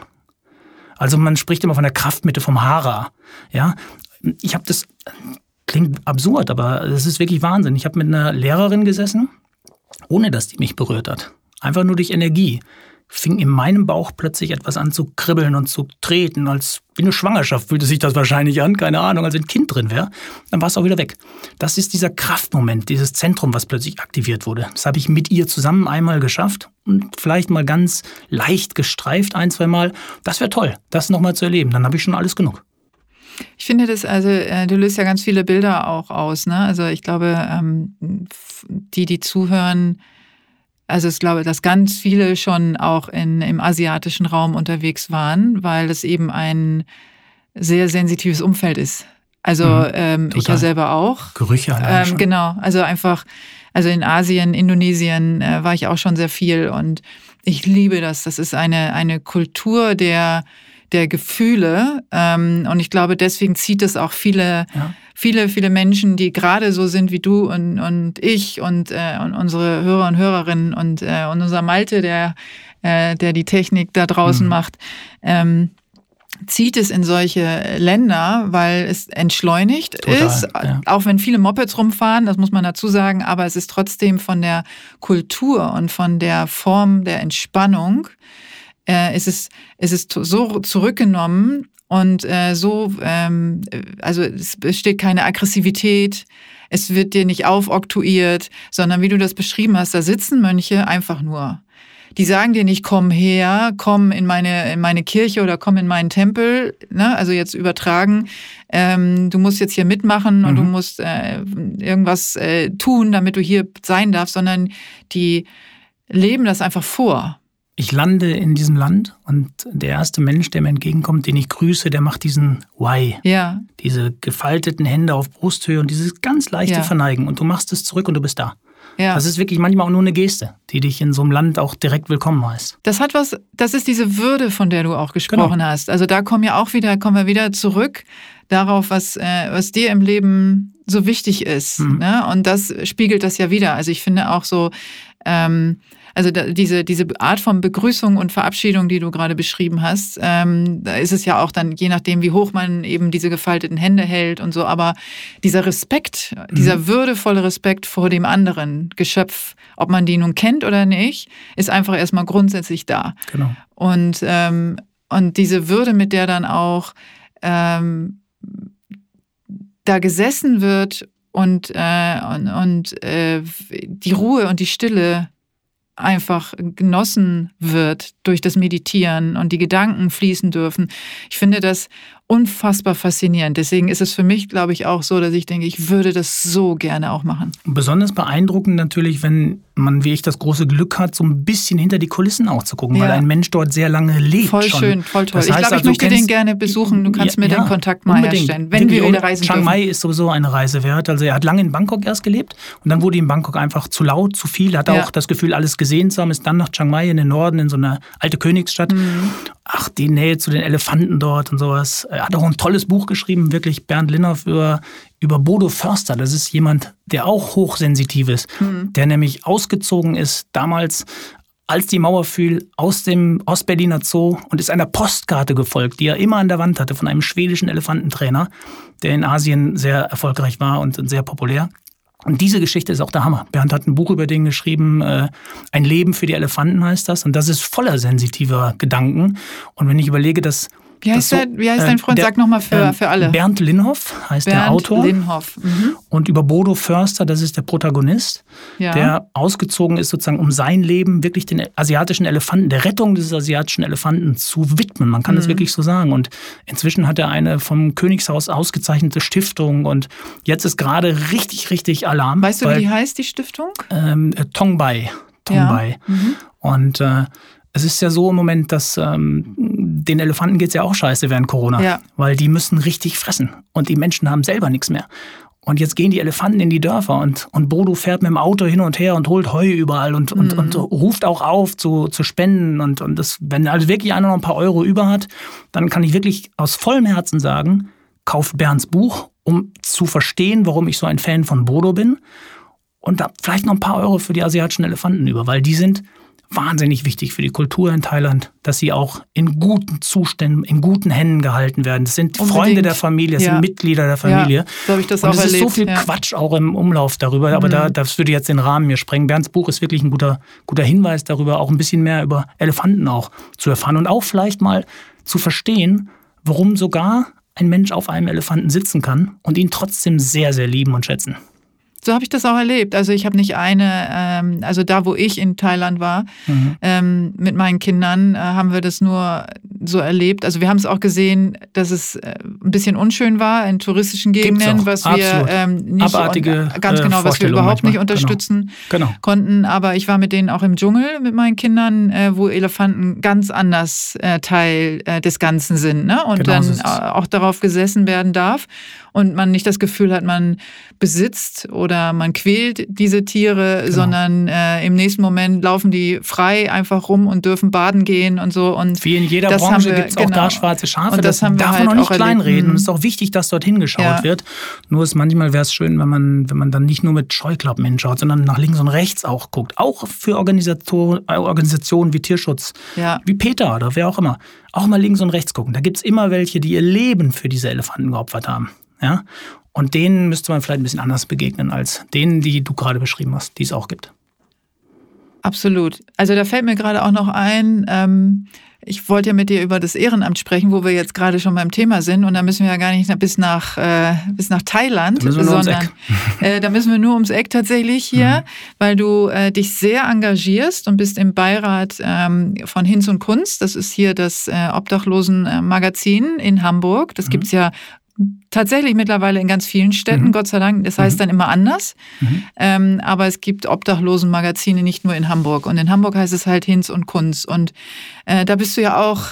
Also man spricht immer von der Kraftmitte vom Hara. Ja, ich habe das klingt absurd, aber es ist wirklich Wahnsinn. Ich habe mit einer Lehrerin gesessen, ohne dass die mich berührt hat. Einfach nur durch Energie. Fing in meinem Bauch plötzlich etwas an zu kribbeln und zu treten, als wie eine Schwangerschaft fühlte sich das wahrscheinlich an, keine Ahnung, als wenn ein Kind drin wäre. Dann war es auch wieder weg. Das ist dieser Kraftmoment, dieses Zentrum, was plötzlich aktiviert wurde. Das habe ich mit ihr zusammen einmal geschafft und vielleicht mal ganz leicht gestreift ein, zwei Mal. Das wäre toll, das nochmal zu erleben. Dann habe ich schon alles genug. Ich finde das, also äh, du löst ja ganz viele Bilder auch aus. Ne? Also ich glaube, ähm, die, die zuhören, also ich glaube, dass ganz viele schon auch in, im asiatischen Raum unterwegs waren, weil es eben ein sehr sensitives Umfeld ist. Also mhm, ähm, ich ja selber auch. Gerüche allein ähm, Genau, also einfach, also in Asien, Indonesien äh, war ich auch schon sehr viel und ich liebe das. Das ist eine, eine Kultur der der Gefühle. Ähm, und ich glaube, deswegen zieht es auch viele, ja. viele, viele Menschen, die gerade so sind wie du und, und ich und, äh, und unsere Hörer und Hörerinnen und, äh, und unser Malte, der, äh, der die Technik da draußen mhm. macht. Ähm, zieht es in solche Länder, weil es entschleunigt Total, ist, ja. auch wenn viele Mopeds rumfahren, das muss man dazu sagen, aber es ist trotzdem von der Kultur und von der Form der Entspannung äh, ist es, ist es so zurückgenommen und äh, so, ähm, also es besteht keine Aggressivität, es wird dir nicht aufoktuiert, sondern wie du das beschrieben hast, da sitzen Mönche einfach nur. Die sagen dir nicht, komm her, komm in meine, in meine Kirche oder komm in meinen Tempel, ne? also jetzt übertragen, ähm, du musst jetzt hier mitmachen mhm. und du mhm. musst äh, irgendwas äh, tun, damit du hier sein darfst, sondern die leben das einfach vor ich lande in diesem Land und der erste Mensch, der mir entgegenkommt, den ich grüße, der macht diesen Why. Ja. Diese gefalteten Hände auf Brusthöhe und dieses ganz leichte ja. Verneigen. Und du machst es zurück und du bist da. Ja. Das ist wirklich manchmal auch nur eine Geste, die dich in so einem Land auch direkt willkommen heißt. Das hat was, das ist diese Würde, von der du auch gesprochen genau. hast. Also da kommen ja auch wieder, kommen wir wieder zurück darauf, was, äh, was dir im Leben so wichtig ist. Mhm. Ne? Und das spiegelt das ja wieder. Also ich finde auch so, ähm, also da, diese, diese Art von Begrüßung und Verabschiedung, die du gerade beschrieben hast, ähm, da ist es ja auch dann, je nachdem, wie hoch man eben diese gefalteten Hände hält und so, aber dieser Respekt, mhm. dieser würdevolle Respekt vor dem anderen Geschöpf, ob man die nun kennt oder nicht, ist einfach erstmal grundsätzlich da. Genau. Und, ähm, und diese Würde, mit der dann auch ähm, da gesessen wird und, äh, und, und äh, die Ruhe und die Stille einfach genossen wird durch das Meditieren und die Gedanken fließen dürfen. Ich finde das unfassbar faszinierend. Deswegen ist es für mich, glaube ich, auch so, dass ich denke, ich würde das so gerne auch machen. Besonders beeindruckend natürlich, wenn man, wie ich, das große Glück hat, so ein bisschen hinter die Kulissen auch zu gucken, ja. weil ein Mensch dort sehr lange lebt. Voll schon. schön, voll toll. Das heißt, ich glaube, ich also, möchte den gerne besuchen. Du kannst ja, mir den Kontakt mal unbedingt. herstellen, wenn wir wieder reisen Chiang Mai ist sowieso eine Reise wert. Also er hat lange in Bangkok erst gelebt und dann wurde ihm Bangkok einfach zu laut, zu viel. Hat ja. auch das Gefühl, alles gesehen zu haben, ist dann nach Chiang Mai in den Norden, in so eine alte Königsstadt. Mhm. Ach, die Nähe zu den Elefanten dort und sowas. Er hat auch ein tolles Buch geschrieben, wirklich Bernd Linhoff über, über Bodo Förster. Das ist jemand, der auch hochsensitiv ist, mhm. der nämlich ausgezogen ist damals als die Mauer fiel, aus dem Ostberliner Zoo und ist einer Postkarte gefolgt, die er immer an der Wand hatte von einem schwedischen Elefantentrainer, der in Asien sehr erfolgreich war und sehr populär. Und diese Geschichte ist auch der Hammer. Bernd hat ein Buch über den geschrieben, äh, Ein Leben für die Elefanten heißt das. Und das ist voller sensitiver Gedanken. Und wenn ich überlege, dass wie heißt, so, der, wie heißt dein Freund? Der, Sag nochmal für, äh, für alle. Bernd Linhoff heißt Bernd der Autor. Linhoff. Mhm. Und über Bodo Förster, das ist der Protagonist, ja. der ausgezogen ist, sozusagen, um sein Leben wirklich den asiatischen Elefanten, der Rettung des asiatischen Elefanten zu widmen. Man kann mhm. das wirklich so sagen. Und inzwischen hat er eine vom Königshaus ausgezeichnete Stiftung. Und jetzt ist gerade richtig, richtig Alarm. Weißt du, weil, wie die heißt, die Stiftung? Ähm, äh, Tongbai. Tongbai. Ja. Mhm. Und äh, es ist ja so im Moment, dass ähm, den Elefanten geht es ja auch scheiße während Corona, ja. weil die müssen richtig fressen und die Menschen haben selber nichts mehr. Und jetzt gehen die Elefanten in die Dörfer und, und Bodo fährt mit dem Auto hin und her und holt Heu überall und, und, mhm. und ruft auch auf zu, zu spenden. Und, und das, wenn also wirklich einer noch ein paar Euro über hat, dann kann ich wirklich aus vollem Herzen sagen, kauft Bernds Buch, um zu verstehen, warum ich so ein Fan von Bodo bin. Und da vielleicht noch ein paar Euro für die asiatischen Elefanten über, weil die sind, wahnsinnig wichtig für die Kultur in Thailand, dass sie auch in guten Zuständen, in guten Händen gehalten werden. Das sind Unbedingt. Freunde der Familie, das ja. sind Mitglieder der Familie. Ja, so habe ich das Und auch es ist so viel ja. Quatsch auch im Umlauf darüber, aber mhm. da, das würde jetzt den Rahmen mir sprengen. Bernds Buch ist wirklich ein guter, guter Hinweis darüber, auch ein bisschen mehr über Elefanten auch zu erfahren und auch vielleicht mal zu verstehen, warum sogar ein Mensch auf einem Elefanten sitzen kann und ihn trotzdem sehr, sehr lieben und schätzen. So habe ich das auch erlebt. Also ich habe nicht eine, ähm, also da, wo ich in Thailand war, mhm. ähm, mit meinen Kindern, äh, haben wir das nur so erlebt. Also wir haben es auch gesehen, dass es äh, ein bisschen unschön war in touristischen Gegenden, was wir ähm, nicht Abartige, und, ganz genau, was wir überhaupt manchmal. nicht unterstützen genau. Genau. konnten. Aber ich war mit denen auch im Dschungel mit meinen Kindern, äh, wo Elefanten ganz anders äh, Teil äh, des Ganzen sind, ne? Und genau dann auch darauf gesessen werden darf und man nicht das Gefühl hat, man besitzt oder man quält diese Tiere, genau. sondern äh, im nächsten Moment laufen die frei einfach rum und dürfen baden gehen und so. Und Wie in jeder Branche gibt es auch genau. da schwarze Schafe. Und das, das darf halt man auch nicht kleinreden. Und es ist auch wichtig, dass dort hingeschaut ja. wird. Nur ist manchmal wäre es schön, wenn man, wenn man dann nicht nur mit Scheuklappen hinschaut, sondern nach links und rechts auch guckt. Auch für Organisationen, Organisationen wie Tierschutz, ja. wie Peter oder wer auch immer. Auch mal links und rechts gucken. Da gibt es immer welche, die ihr Leben für diese Elefanten geopfert haben. Ja? Und denen müsste man vielleicht ein bisschen anders begegnen als denen, die du gerade beschrieben hast, die es auch gibt. Absolut. Also da fällt mir gerade auch noch ein, ähm, ich wollte ja mit dir über das Ehrenamt sprechen, wo wir jetzt gerade schon beim Thema sind. Und da müssen wir ja gar nicht bis nach, äh, bis nach Thailand, da sondern äh, da müssen wir nur ums Eck tatsächlich hier, mhm. weil du äh, dich sehr engagierst und bist im Beirat ähm, von Hinz und Kunst. Das ist hier das äh, Obdachlosen-Magazin in Hamburg. Das mhm. gibt's ja tatsächlich mittlerweile in ganz vielen Städten, mhm. Gott sei Dank. Das heißt mhm. dann immer anders. Mhm. Ähm, aber es gibt Obdachlosenmagazine nicht nur in Hamburg. Und in Hamburg heißt es halt Hinz und Kunz. Und äh, da bist du ja auch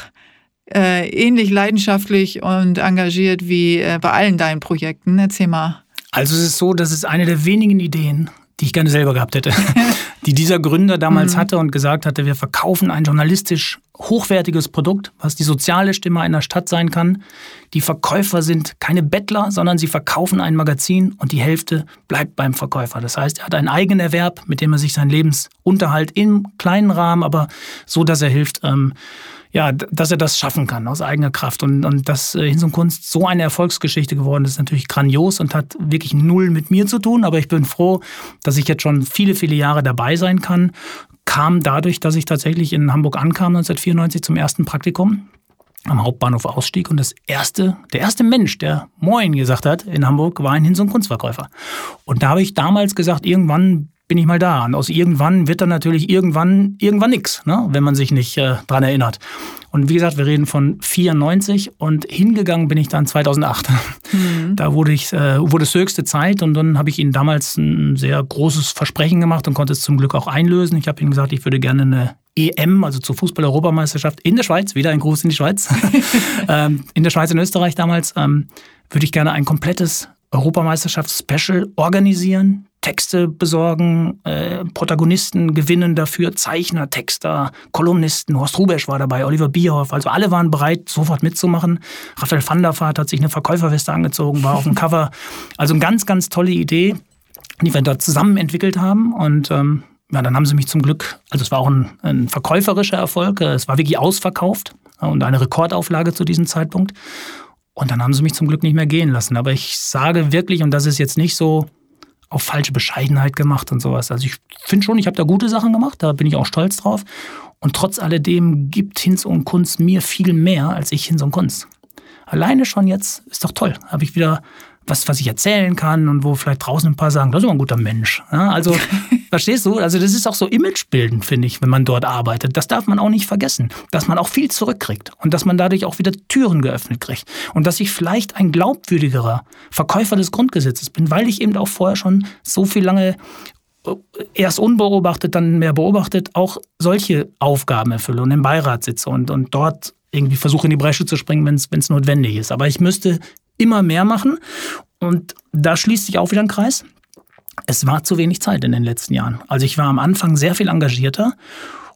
äh, ähnlich leidenschaftlich und engagiert wie äh, bei allen deinen Projekten. Erzähl mal. Also es ist so, dass es eine der wenigen Ideen, die ich gerne selber gehabt hätte, die dieser Gründer damals mhm. hatte und gesagt hatte, wir verkaufen ein journalistisch hochwertiges Produkt, was die soziale Stimme einer Stadt sein kann. Die Verkäufer sind keine Bettler, sondern sie verkaufen ein Magazin und die Hälfte bleibt beim Verkäufer. Das heißt, er hat einen eigenen Erwerb, mit dem er sich seinen Lebensunterhalt im kleinen Rahmen, aber so, dass er hilft, ähm, ja, dass er das schaffen kann aus eigener Kraft. Und, und dass äh, Hinz und Kunst so eine Erfolgsgeschichte geworden ist, ist natürlich grandios und hat wirklich null mit mir zu tun. Aber ich bin froh, dass ich jetzt schon viele, viele Jahre dabei sein kann. Kam dadurch, dass ich tatsächlich in Hamburg ankam 1994 zum ersten Praktikum am Hauptbahnhof ausstieg und das erste, der erste Mensch, der Moin gesagt hat in Hamburg, war ein Hinz- und Kunstverkäufer. Und da habe ich damals gesagt, irgendwann bin ich mal da. Und aus irgendwann wird dann natürlich irgendwann, irgendwann nix, ne? wenn man sich nicht äh, dran erinnert. Und wie gesagt, wir reden von 94 und hingegangen bin ich dann 2008. Mhm. Da wurde ich, äh, wurde es höchste Zeit und dann habe ich ihnen damals ein sehr großes Versprechen gemacht und konnte es zum Glück auch einlösen. Ich habe ihnen gesagt, ich würde gerne eine EM, also zur Fußball-Europameisterschaft in der Schweiz, wieder ein Gruß in die Schweiz, ähm, in der Schweiz und Österreich damals, ähm, würde ich gerne ein komplettes Europameisterschafts-Special organisieren, Texte besorgen, äh, Protagonisten gewinnen dafür, Zeichner, Texter, Kolumnisten, Horst Rubesch war dabei, Oliver Bierhoff, also alle waren bereit, sofort mitzumachen. Raphael van der Vaart hat sich eine Verkäuferweste angezogen, war auf dem Cover. Also eine ganz, ganz tolle Idee, die wir dort zusammen entwickelt haben und ähm, ja, dann haben sie mich zum Glück, also es war auch ein, ein verkäuferischer Erfolg, es war wirklich ausverkauft und eine Rekordauflage zu diesem Zeitpunkt. Und dann haben sie mich zum Glück nicht mehr gehen lassen. Aber ich sage wirklich, und das ist jetzt nicht so auf falsche Bescheidenheit gemacht und sowas. Also ich finde schon, ich habe da gute Sachen gemacht, da bin ich auch stolz drauf. Und trotz alledem gibt Hinz und Kunst mir viel mehr als ich Hinz und Kunst. Alleine schon jetzt ist doch toll. Habe ich wieder was, was ich erzählen kann und wo vielleicht draußen ein paar sagen, das ist immer ein guter Mensch. Ja, also, verstehst du? Also, das ist auch so imagebildend, finde ich, wenn man dort arbeitet. Das darf man auch nicht vergessen. Dass man auch viel zurückkriegt und dass man dadurch auch wieder Türen geöffnet kriegt. Und dass ich vielleicht ein glaubwürdigerer Verkäufer des Grundgesetzes bin, weil ich eben auch vorher schon so viel lange äh, erst unbeobachtet, dann mehr beobachtet, auch solche Aufgaben erfülle und im Beirat sitze und, und dort irgendwie versuche in die Bresche zu springen, wenn es notwendig ist. Aber ich müsste immer mehr machen. Und da schließt sich auch wieder ein Kreis. Es war zu wenig Zeit in den letzten Jahren. Also ich war am Anfang sehr viel engagierter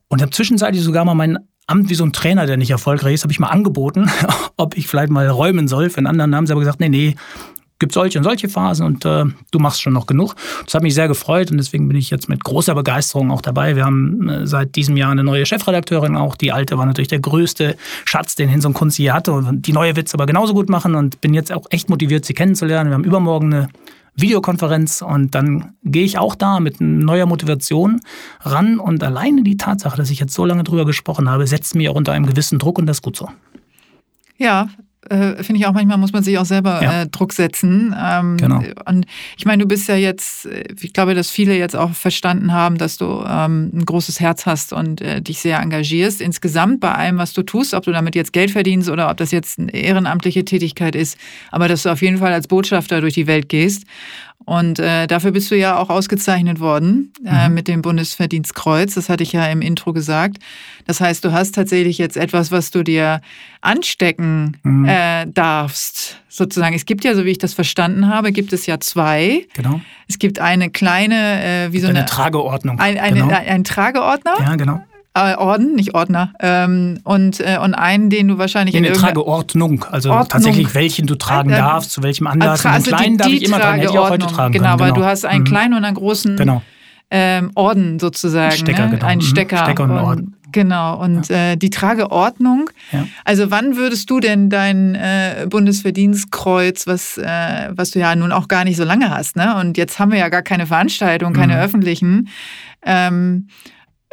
und habe zwischenzeitlich sogar mal mein Amt wie so ein Trainer, der nicht erfolgreich ist, habe ich mal angeboten, ob ich vielleicht mal räumen soll. Für einen anderen haben sie aber gesagt, nee, nee, gibt solche und solche Phasen und äh, du machst schon noch genug. Das hat mich sehr gefreut und deswegen bin ich jetzt mit großer Begeisterung auch dabei. Wir haben äh, seit diesem Jahr eine neue Chefredakteurin auch. Die alte war natürlich der größte Schatz, den Hinson Kunz je hatte. Und die neue wird es aber genauso gut machen und bin jetzt auch echt motiviert, sie kennenzulernen. Wir haben übermorgen eine Videokonferenz und dann gehe ich auch da mit neuer Motivation ran und alleine die Tatsache, dass ich jetzt so lange drüber gesprochen habe, setzt mich auch unter einem gewissen Druck und das ist gut so. Ja, äh, finde ich auch manchmal muss man sich auch selber ja. äh, Druck setzen. Ähm, genau. Und ich meine, du bist ja jetzt, äh, ich glaube, dass viele jetzt auch verstanden haben, dass du ähm, ein großes Herz hast und äh, dich sehr engagierst. Insgesamt bei allem, was du tust, ob du damit jetzt Geld verdienst oder ob das jetzt eine ehrenamtliche Tätigkeit ist, aber dass du auf jeden Fall als Botschafter durch die Welt gehst. Und äh, dafür bist du ja auch ausgezeichnet worden äh, mhm. mit dem Bundesverdienstkreuz. Das hatte ich ja im Intro gesagt. Das heißt, du hast tatsächlich jetzt etwas, was du dir anstecken mhm. äh, darfst, sozusagen. Es gibt ja, so wie ich das verstanden habe, gibt es ja zwei. Genau. Es gibt eine kleine, äh, wie so eine, eine Trageordnung. Ein, eine, genau. ein Trageordner. Ja, genau. Äh, Orden, nicht Ordner. Ähm, und, äh, und einen, den du wahrscheinlich in, in der Trageordnung, also Ordnung. tatsächlich welchen du tragen äh, darfst, zu welchem Anlass. Also den kleinen die, darf ich immer tragen, hätte ich auch heute tragen Genau, können. weil genau. du hast einen mhm. kleinen und einen großen genau. ähm, Orden sozusagen. Stecker, ne? genau. Einen mhm. Stecker. Stecker und, und Orden. Genau, und ja. äh, die Trageordnung. Ja. Also wann würdest du denn dein äh, Bundesverdienstkreuz, was, äh, was du ja nun auch gar nicht so lange hast, ne? Und jetzt haben wir ja gar keine Veranstaltungen, keine mhm. öffentlichen. Ähm,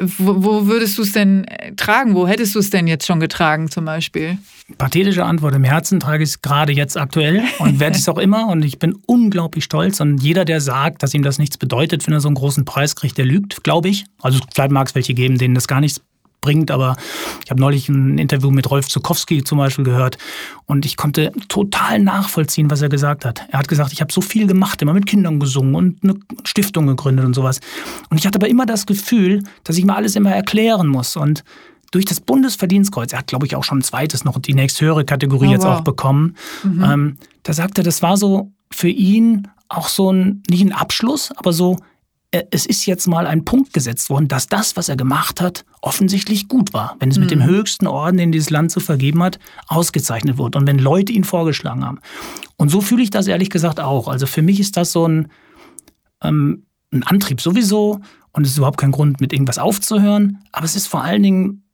wo, wo würdest du es denn äh, tragen? Wo hättest du es denn jetzt schon getragen zum Beispiel? Pathetische Antwort. Im Herzen trage ich es gerade jetzt aktuell und werde es auch immer. Und ich bin unglaublich stolz. Und jeder, der sagt, dass ihm das nichts bedeutet, wenn er so einen großen Preis kriegt, der lügt, glaube ich. Also vielleicht mag es welche geben, denen das gar nichts bringt. Aber ich habe neulich ein Interview mit Rolf Zukowski zum Beispiel gehört und ich konnte total nachvollziehen, was er gesagt hat. Er hat gesagt, ich habe so viel gemacht, immer mit Kindern gesungen und eine Stiftung gegründet und sowas. Und ich hatte aber immer das Gefühl, dass ich mir alles immer erklären muss und durch das Bundesverdienstkreuz, er hat, glaube ich, auch schon ein zweites noch die nächsthöhere Kategorie oh, jetzt wow. auch bekommen. Mhm. Ähm, da sagte er, das war so für ihn auch so ein, nicht ein Abschluss, aber so, es ist jetzt mal ein Punkt gesetzt worden, dass das, was er gemacht hat, offensichtlich gut war. Wenn es mhm. mit dem mhm. höchsten Orden, den dieses Land zu vergeben hat, ausgezeichnet wurde und wenn Leute ihn vorgeschlagen haben. Und so fühle ich das ehrlich gesagt auch. Also für mich ist das so ein, ähm, ein Antrieb sowieso und es ist überhaupt kein Grund, mit irgendwas aufzuhören. Aber es ist vor allen Dingen,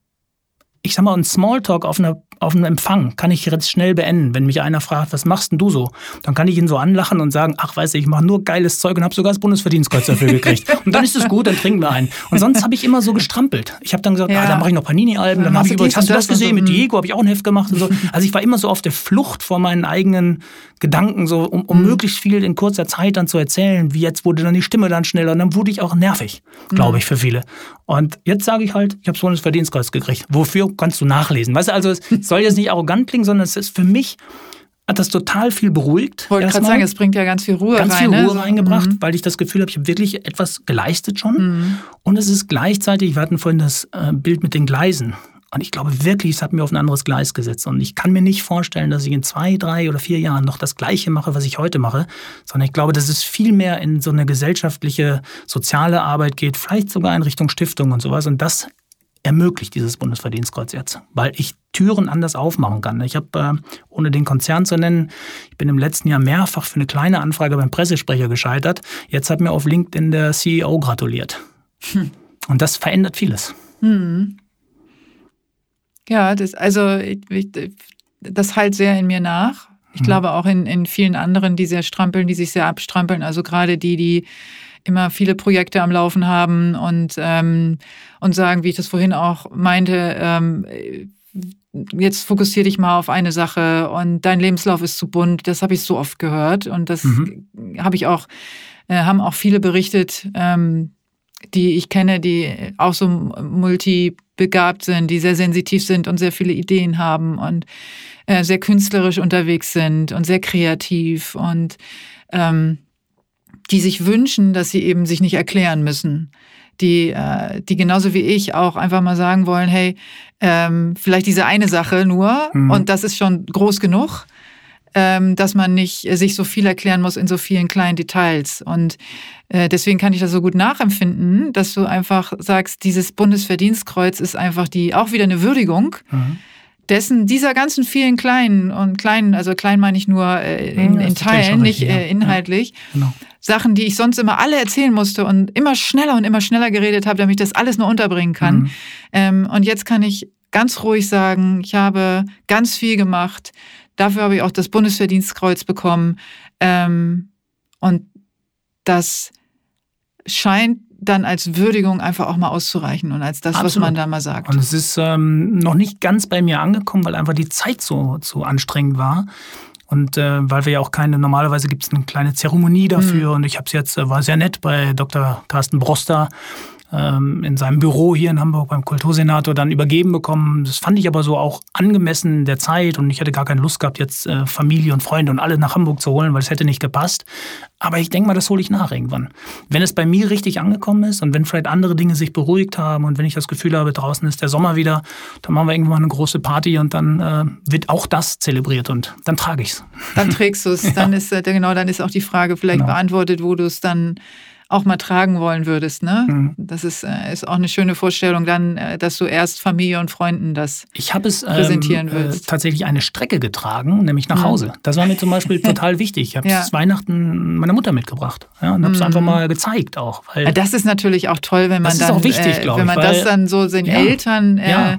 ich sag mal, ein Smalltalk auf einer auf einem Empfang kann ich jetzt schnell beenden. Wenn mich einer fragt, was machst denn du so? Dann kann ich ihn so anlachen und sagen, ach, weißt du, ich mache nur geiles Zeug und habe sogar das Bundesverdienstkreuz dafür gekriegt. Und dann ist es gut, dann trinken wir einen. Und sonst habe ich immer so gestrampelt. Ich habe dann gesagt, ja. ah, dann mache ich noch Panini-Alben. Dann, dann habe ich übrigens, hast du das gesehen? Mit Diego habe ich auch ein Heft gemacht und so. Also ich war immer so auf der Flucht vor meinen eigenen Gedanken, so um, um mhm. möglichst viel in kurzer Zeit dann zu erzählen. Wie jetzt wurde dann die Stimme dann schneller und dann wurde ich auch nervig, glaube mhm. ich, für viele. Und jetzt sage ich halt, ich habe das Bundesverdienstkreuz gekriegt. Wofür kannst du nachlesen? Weißt du, also es soll jetzt nicht arrogant klingen, sondern es ist für mich hat das total viel beruhigt. Ich wollte gerade sagen, es bringt ja ganz viel Ruhe ganz rein. Ganz viel Ruhe ne? reingebracht, mhm. weil ich das Gefühl habe, ich habe wirklich etwas geleistet schon. Mhm. Und es ist gleichzeitig, wir hatten vorhin das äh, Bild mit den Gleisen. Und ich glaube wirklich, es hat mir auf ein anderes Gleis gesetzt. Und ich kann mir nicht vorstellen, dass ich in zwei, drei oder vier Jahren noch das Gleiche mache, was ich heute mache, sondern ich glaube, dass es viel mehr in so eine gesellschaftliche, soziale Arbeit geht, vielleicht sogar in Richtung Stiftung und sowas. Und das ermöglicht dieses Bundesverdienstkreuz jetzt, weil ich Türen anders aufmachen kann. Ich habe, äh, ohne den Konzern zu nennen, ich bin im letzten Jahr mehrfach für eine kleine Anfrage beim Pressesprecher gescheitert. Jetzt hat mir auf LinkedIn der CEO gratuliert. Hm. Und das verändert vieles. Hm. Ja, das, also ich, das halt sehr in mir nach. Ich mhm. glaube auch in, in vielen anderen, die sehr strampeln, die sich sehr abstrampeln. Also gerade die, die immer viele Projekte am Laufen haben und, ähm, und sagen, wie ich das vorhin auch meinte, ähm, jetzt fokussier dich mal auf eine Sache und dein Lebenslauf ist zu bunt. Das habe ich so oft gehört und das mhm. habe ich auch, äh, haben auch viele berichtet, ähm, die ich kenne, die auch so multibegabt sind, die sehr sensitiv sind und sehr viele Ideen haben und äh, sehr künstlerisch unterwegs sind und sehr kreativ und ähm, die sich wünschen, dass sie eben sich nicht erklären müssen. Die, äh, die genauso wie ich auch einfach mal sagen wollen, hey, ähm, vielleicht diese eine Sache nur mhm. und das ist schon groß genug ähm, dass man nicht sich so viel erklären muss in so vielen kleinen Details. Und äh, deswegen kann ich das so gut nachempfinden, dass du einfach sagst, dieses Bundesverdienstkreuz ist einfach die auch wieder eine Würdigung. Mhm dessen, dieser ganzen vielen kleinen und kleinen, also klein meine ich nur äh, in, in Teilen, nicht äh, inhaltlich, ja, genau. Sachen, die ich sonst immer alle erzählen musste und immer schneller und immer schneller geredet habe, damit ich das alles nur unterbringen kann. Mhm. Ähm, und jetzt kann ich ganz ruhig sagen, ich habe ganz viel gemacht. Dafür habe ich auch das Bundesverdienstkreuz bekommen. Ähm, und das scheint dann als Würdigung einfach auch mal auszureichen und als das, Absolut. was man da mal sagt. Und es ist ähm, noch nicht ganz bei mir angekommen, weil einfach die Zeit so, so anstrengend war. Und äh, weil wir ja auch keine, normalerweise gibt es eine kleine Zeremonie dafür. Mhm. Und ich habe es jetzt, äh, war sehr nett bei Dr. Carsten Broster ähm, in seinem Büro hier in Hamburg beim Kultursenator dann übergeben bekommen. Das fand ich aber so auch angemessen der Zeit und ich hatte gar keine Lust gehabt, jetzt äh, Familie und Freunde und alle nach Hamburg zu holen, weil es hätte nicht gepasst. Aber ich denke mal, das hole ich nach irgendwann. Wenn es bei mir richtig angekommen ist und wenn vielleicht andere Dinge sich beruhigt haben und wenn ich das Gefühl habe, draußen ist der Sommer wieder, dann machen wir irgendwann eine große Party und dann äh, wird auch das zelebriert und dann trage ich es. Dann trägst du es. ja. Dann ist äh, genau, dann ist auch die Frage vielleicht genau. beantwortet, wo du es dann auch mal tragen wollen würdest. Ne? Mhm. Das ist, äh, ist auch eine schöne Vorstellung dann, äh, dass du erst Familie und Freunden das ich es, ähm, präsentieren ähm, willst. Äh, tatsächlich eine Strecke getragen, nämlich nach mhm. Hause. Das war mir zum Beispiel total wichtig. Ich habe ja. Weihnachten meiner Mutter mitgebracht ja, und habe es mhm. einfach mal gezeigt auch. Weil das ist natürlich auch toll, wenn man das dann, wichtig, äh, wenn man ich, das dann so den ja. Eltern äh.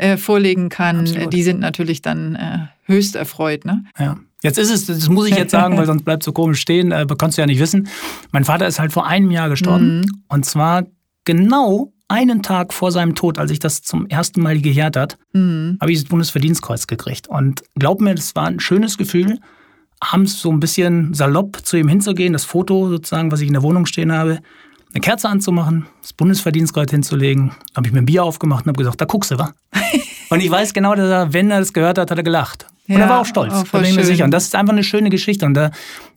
Äh, vorlegen kann. Absolut. Die sind natürlich dann höchst erfreut. Ne? Ja. Jetzt ist es, das muss ich jetzt sagen, weil sonst bleibt so komisch stehen, äh, kannst du ja nicht wissen. Mein Vater ist halt vor einem Jahr gestorben. Mhm. Und zwar genau einen Tag vor seinem Tod, als ich das zum ersten Mal gejährt hat, mhm. habe ich das Bundesverdienstkreuz gekriegt. Und glaub mir, das war ein schönes Gefühl, abends so ein bisschen salopp zu ihm hinzugehen, das Foto sozusagen, was ich in der Wohnung stehen habe, eine Kerze anzumachen, das Bundesverdienstkreuz hinzulegen. habe ich mir ein Bier aufgemacht und habe gesagt, da guckst du, wa? und ich weiß genau, dass er, wenn er das gehört hat, hat er gelacht. Und ja, er war auch stolz, oh, da bin ich mir sicher. Und das ist einfach eine schöne Geschichte. Und da,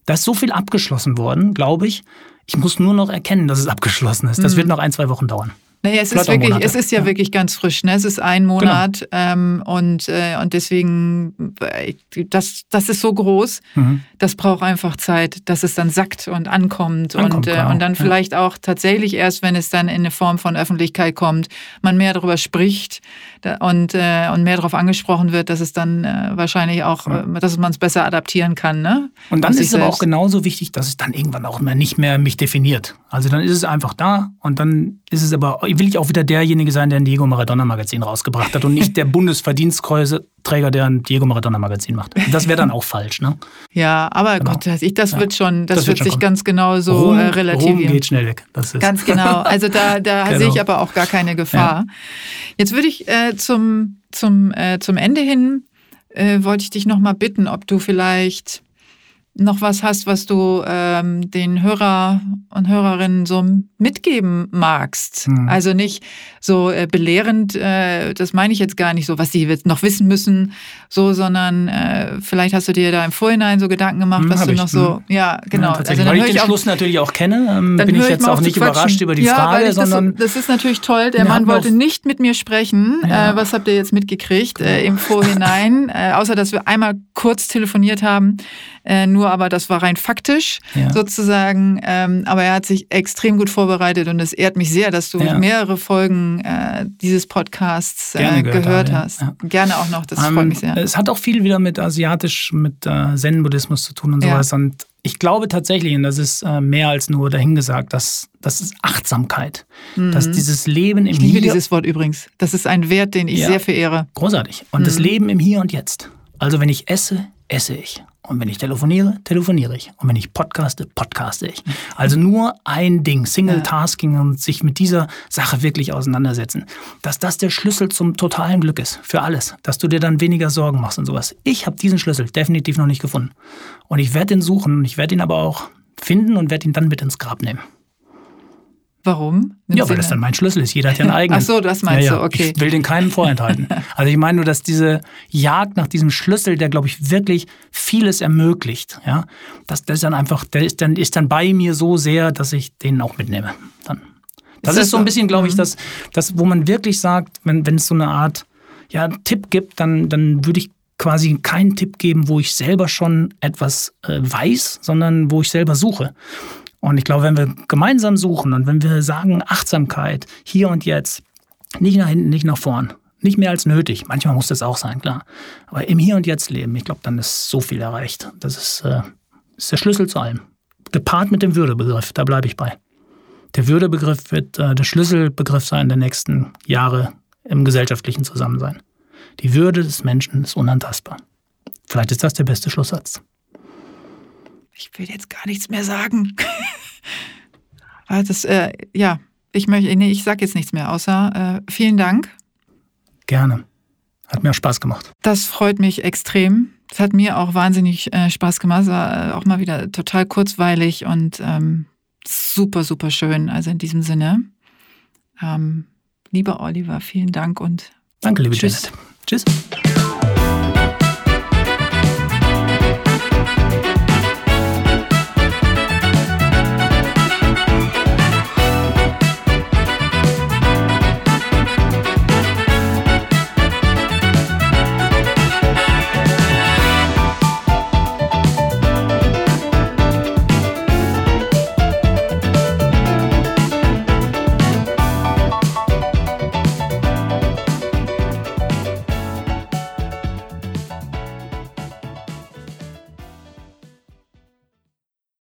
da ist so viel abgeschlossen worden, glaube ich. Ich muss nur noch erkennen, dass es abgeschlossen ist. Das mhm. wird noch ein, zwei Wochen dauern. Naja, es ist wirklich, es ist ja, ja, wirklich ganz frisch. Ne? Es ist ein Monat genau. ähm, und, äh, und deswegen, äh, das, das ist so groß, mhm. das braucht einfach Zeit, dass es dann sackt und ankommt, ankommt und, äh, und dann vielleicht ja. auch tatsächlich erst, wenn es dann in eine Form von Öffentlichkeit kommt, man mehr darüber spricht und, äh, und mehr darauf angesprochen wird, dass es dann äh, wahrscheinlich auch, ja. Äh, dass man es besser adaptieren kann. Ne? Und dann ist es aber auch genauso wichtig, dass es dann irgendwann auch nicht mehr mich definiert. Also dann ist es einfach da und dann ist es aber will ich auch wieder derjenige sein, der ein Diego Maradona Magazin rausgebracht hat und nicht der Bundesverdienstkreuzträger, der ein Diego Maradona Magazin macht. Das wäre dann auch falsch, ne? Ja, aber Genau. Gott, ich, das Ja. wird schon, das, Das wird wird sich kommen. ganz genau so Ruhm, äh, Ruhm relativieren. geht schnell weg. Das ist Ganz genau. Also da, da Genau. sehe ich aber auch gar keine Gefahr. Jetzt würde ich äh, zum, zum, äh, zum Ende hin, äh, wollte ich dich noch mal bitten, ob du vielleicht noch was hast, was du ähm, den Hörer und Hörerinnen so mitgeben magst. Mhm. Also nicht so äh, belehrend, äh, das meine ich jetzt gar nicht so, was sie jetzt noch wissen müssen, so, sondern äh, vielleicht hast du dir da im Vorhinein so Gedanken gemacht, Mhm, was du ich, noch so, ja, genau. Ja, dann Weil ich den auf- Schluss natürlich auch kenne, ähm, dann bin ich jetzt auch nicht überrascht über die ja, Frage, ich das, sondern das ist natürlich toll. Der Ja, Mann wollte auch- nicht mit mir sprechen. Ja. Genau. Äh, was habt ihr jetzt mitgekriegt äh, im Vorhinein? äh, außer, dass wir einmal kurz telefoniert haben. Äh, nur aber das war rein faktisch Ja. sozusagen. Ähm, aber er hat sich extrem gut vorbereitet und es ehrt mich sehr, dass du Ja. mehrere Folgen äh, dieses Podcasts äh, gehört, gehört hast. Ja. Gerne auch noch. Das Ähm, freut mich sehr. Es hat auch viel wieder mit asiatisch, mit äh, Zen-Buddhismus zu tun und sowas. Und ich glaube tatsächlich, und das ist äh, mehr als nur dahingesagt, dass das ist Achtsamkeit. Dass dieses Leben im Mhm. ich liebe Hier dieses Wort übrigens. Das ist ein Wert, den ich Ja. sehr verehre. großartig. Und das Leben im Hier und Jetzt. Also wenn ich esse, esse ich. Und wenn ich telefoniere, telefoniere ich. Und wenn ich podcaste, podcaste ich. Also nur ein Ding, Single Tasking und sich mit dieser Sache wirklich auseinandersetzen. Dass das der Schlüssel zum totalen Glück ist. Für alles. Dass du dir dann weniger Sorgen machst und sowas. Ich habe diesen Schlüssel definitiv noch nicht gefunden. Und ich werde ihn suchen. Und ich werde ihn aber auch finden und werde ihn dann mit ins Grab nehmen. Warum? Im Ja, weil das dann mein Schlüssel ist. Jeder hat ja einen eigenen. Ach so, das meinst ja, ja. du, okay. Ich will den keinem vorenthalten. Also ich meine nur, dass diese Jagd nach diesem Schlüssel, der glaube ich wirklich vieles ermöglicht, ja, dass das dann einfach, der ist dann, ist dann bei mir so sehr, dass ich den auch mitnehme. Dann. Das Ist das ist so ein bisschen, glaube ich, Mhm. das, das, wo man wirklich sagt, wenn, wenn es so eine Art ja, Tipp gibt, dann, dann würde ich quasi keinen Tipp geben, wo ich selber schon etwas äh, weiß, sondern wo ich selber suche. Und ich glaube, wenn wir gemeinsam suchen und wenn wir sagen Achtsamkeit, hier und jetzt, nicht nach hinten, nicht nach vorn, nicht mehr als nötig. Manchmal muss das auch sein, klar. Aber im Hier und Jetzt leben, ich glaube, dann ist so viel erreicht. Das ist, äh, ist der Schlüssel zu allem. Gepaart mit dem Würdebegriff, da bleibe ich bei. Der Würdebegriff wird äh, der Schlüsselbegriff sein der nächsten Jahre im gesellschaftlichen Zusammensein. Die Würde des Menschen ist unantastbar. Vielleicht ist das der beste Schlusssatz. Ich will jetzt gar nichts mehr sagen. Weil das, äh, ja, ich möchte, nee, ich sage jetzt nichts mehr, außer äh, vielen Dank. Gerne. Hat mir auch Spaß gemacht. Das freut mich extrem. Es hat mir auch wahnsinnig äh, Spaß gemacht. Es war äh, auch mal wieder total kurzweilig und ähm, super, super schön. Also in diesem Sinne, ähm, lieber Oliver, vielen Dank und Danke, liebe Tschüss. Janet. Tschüss.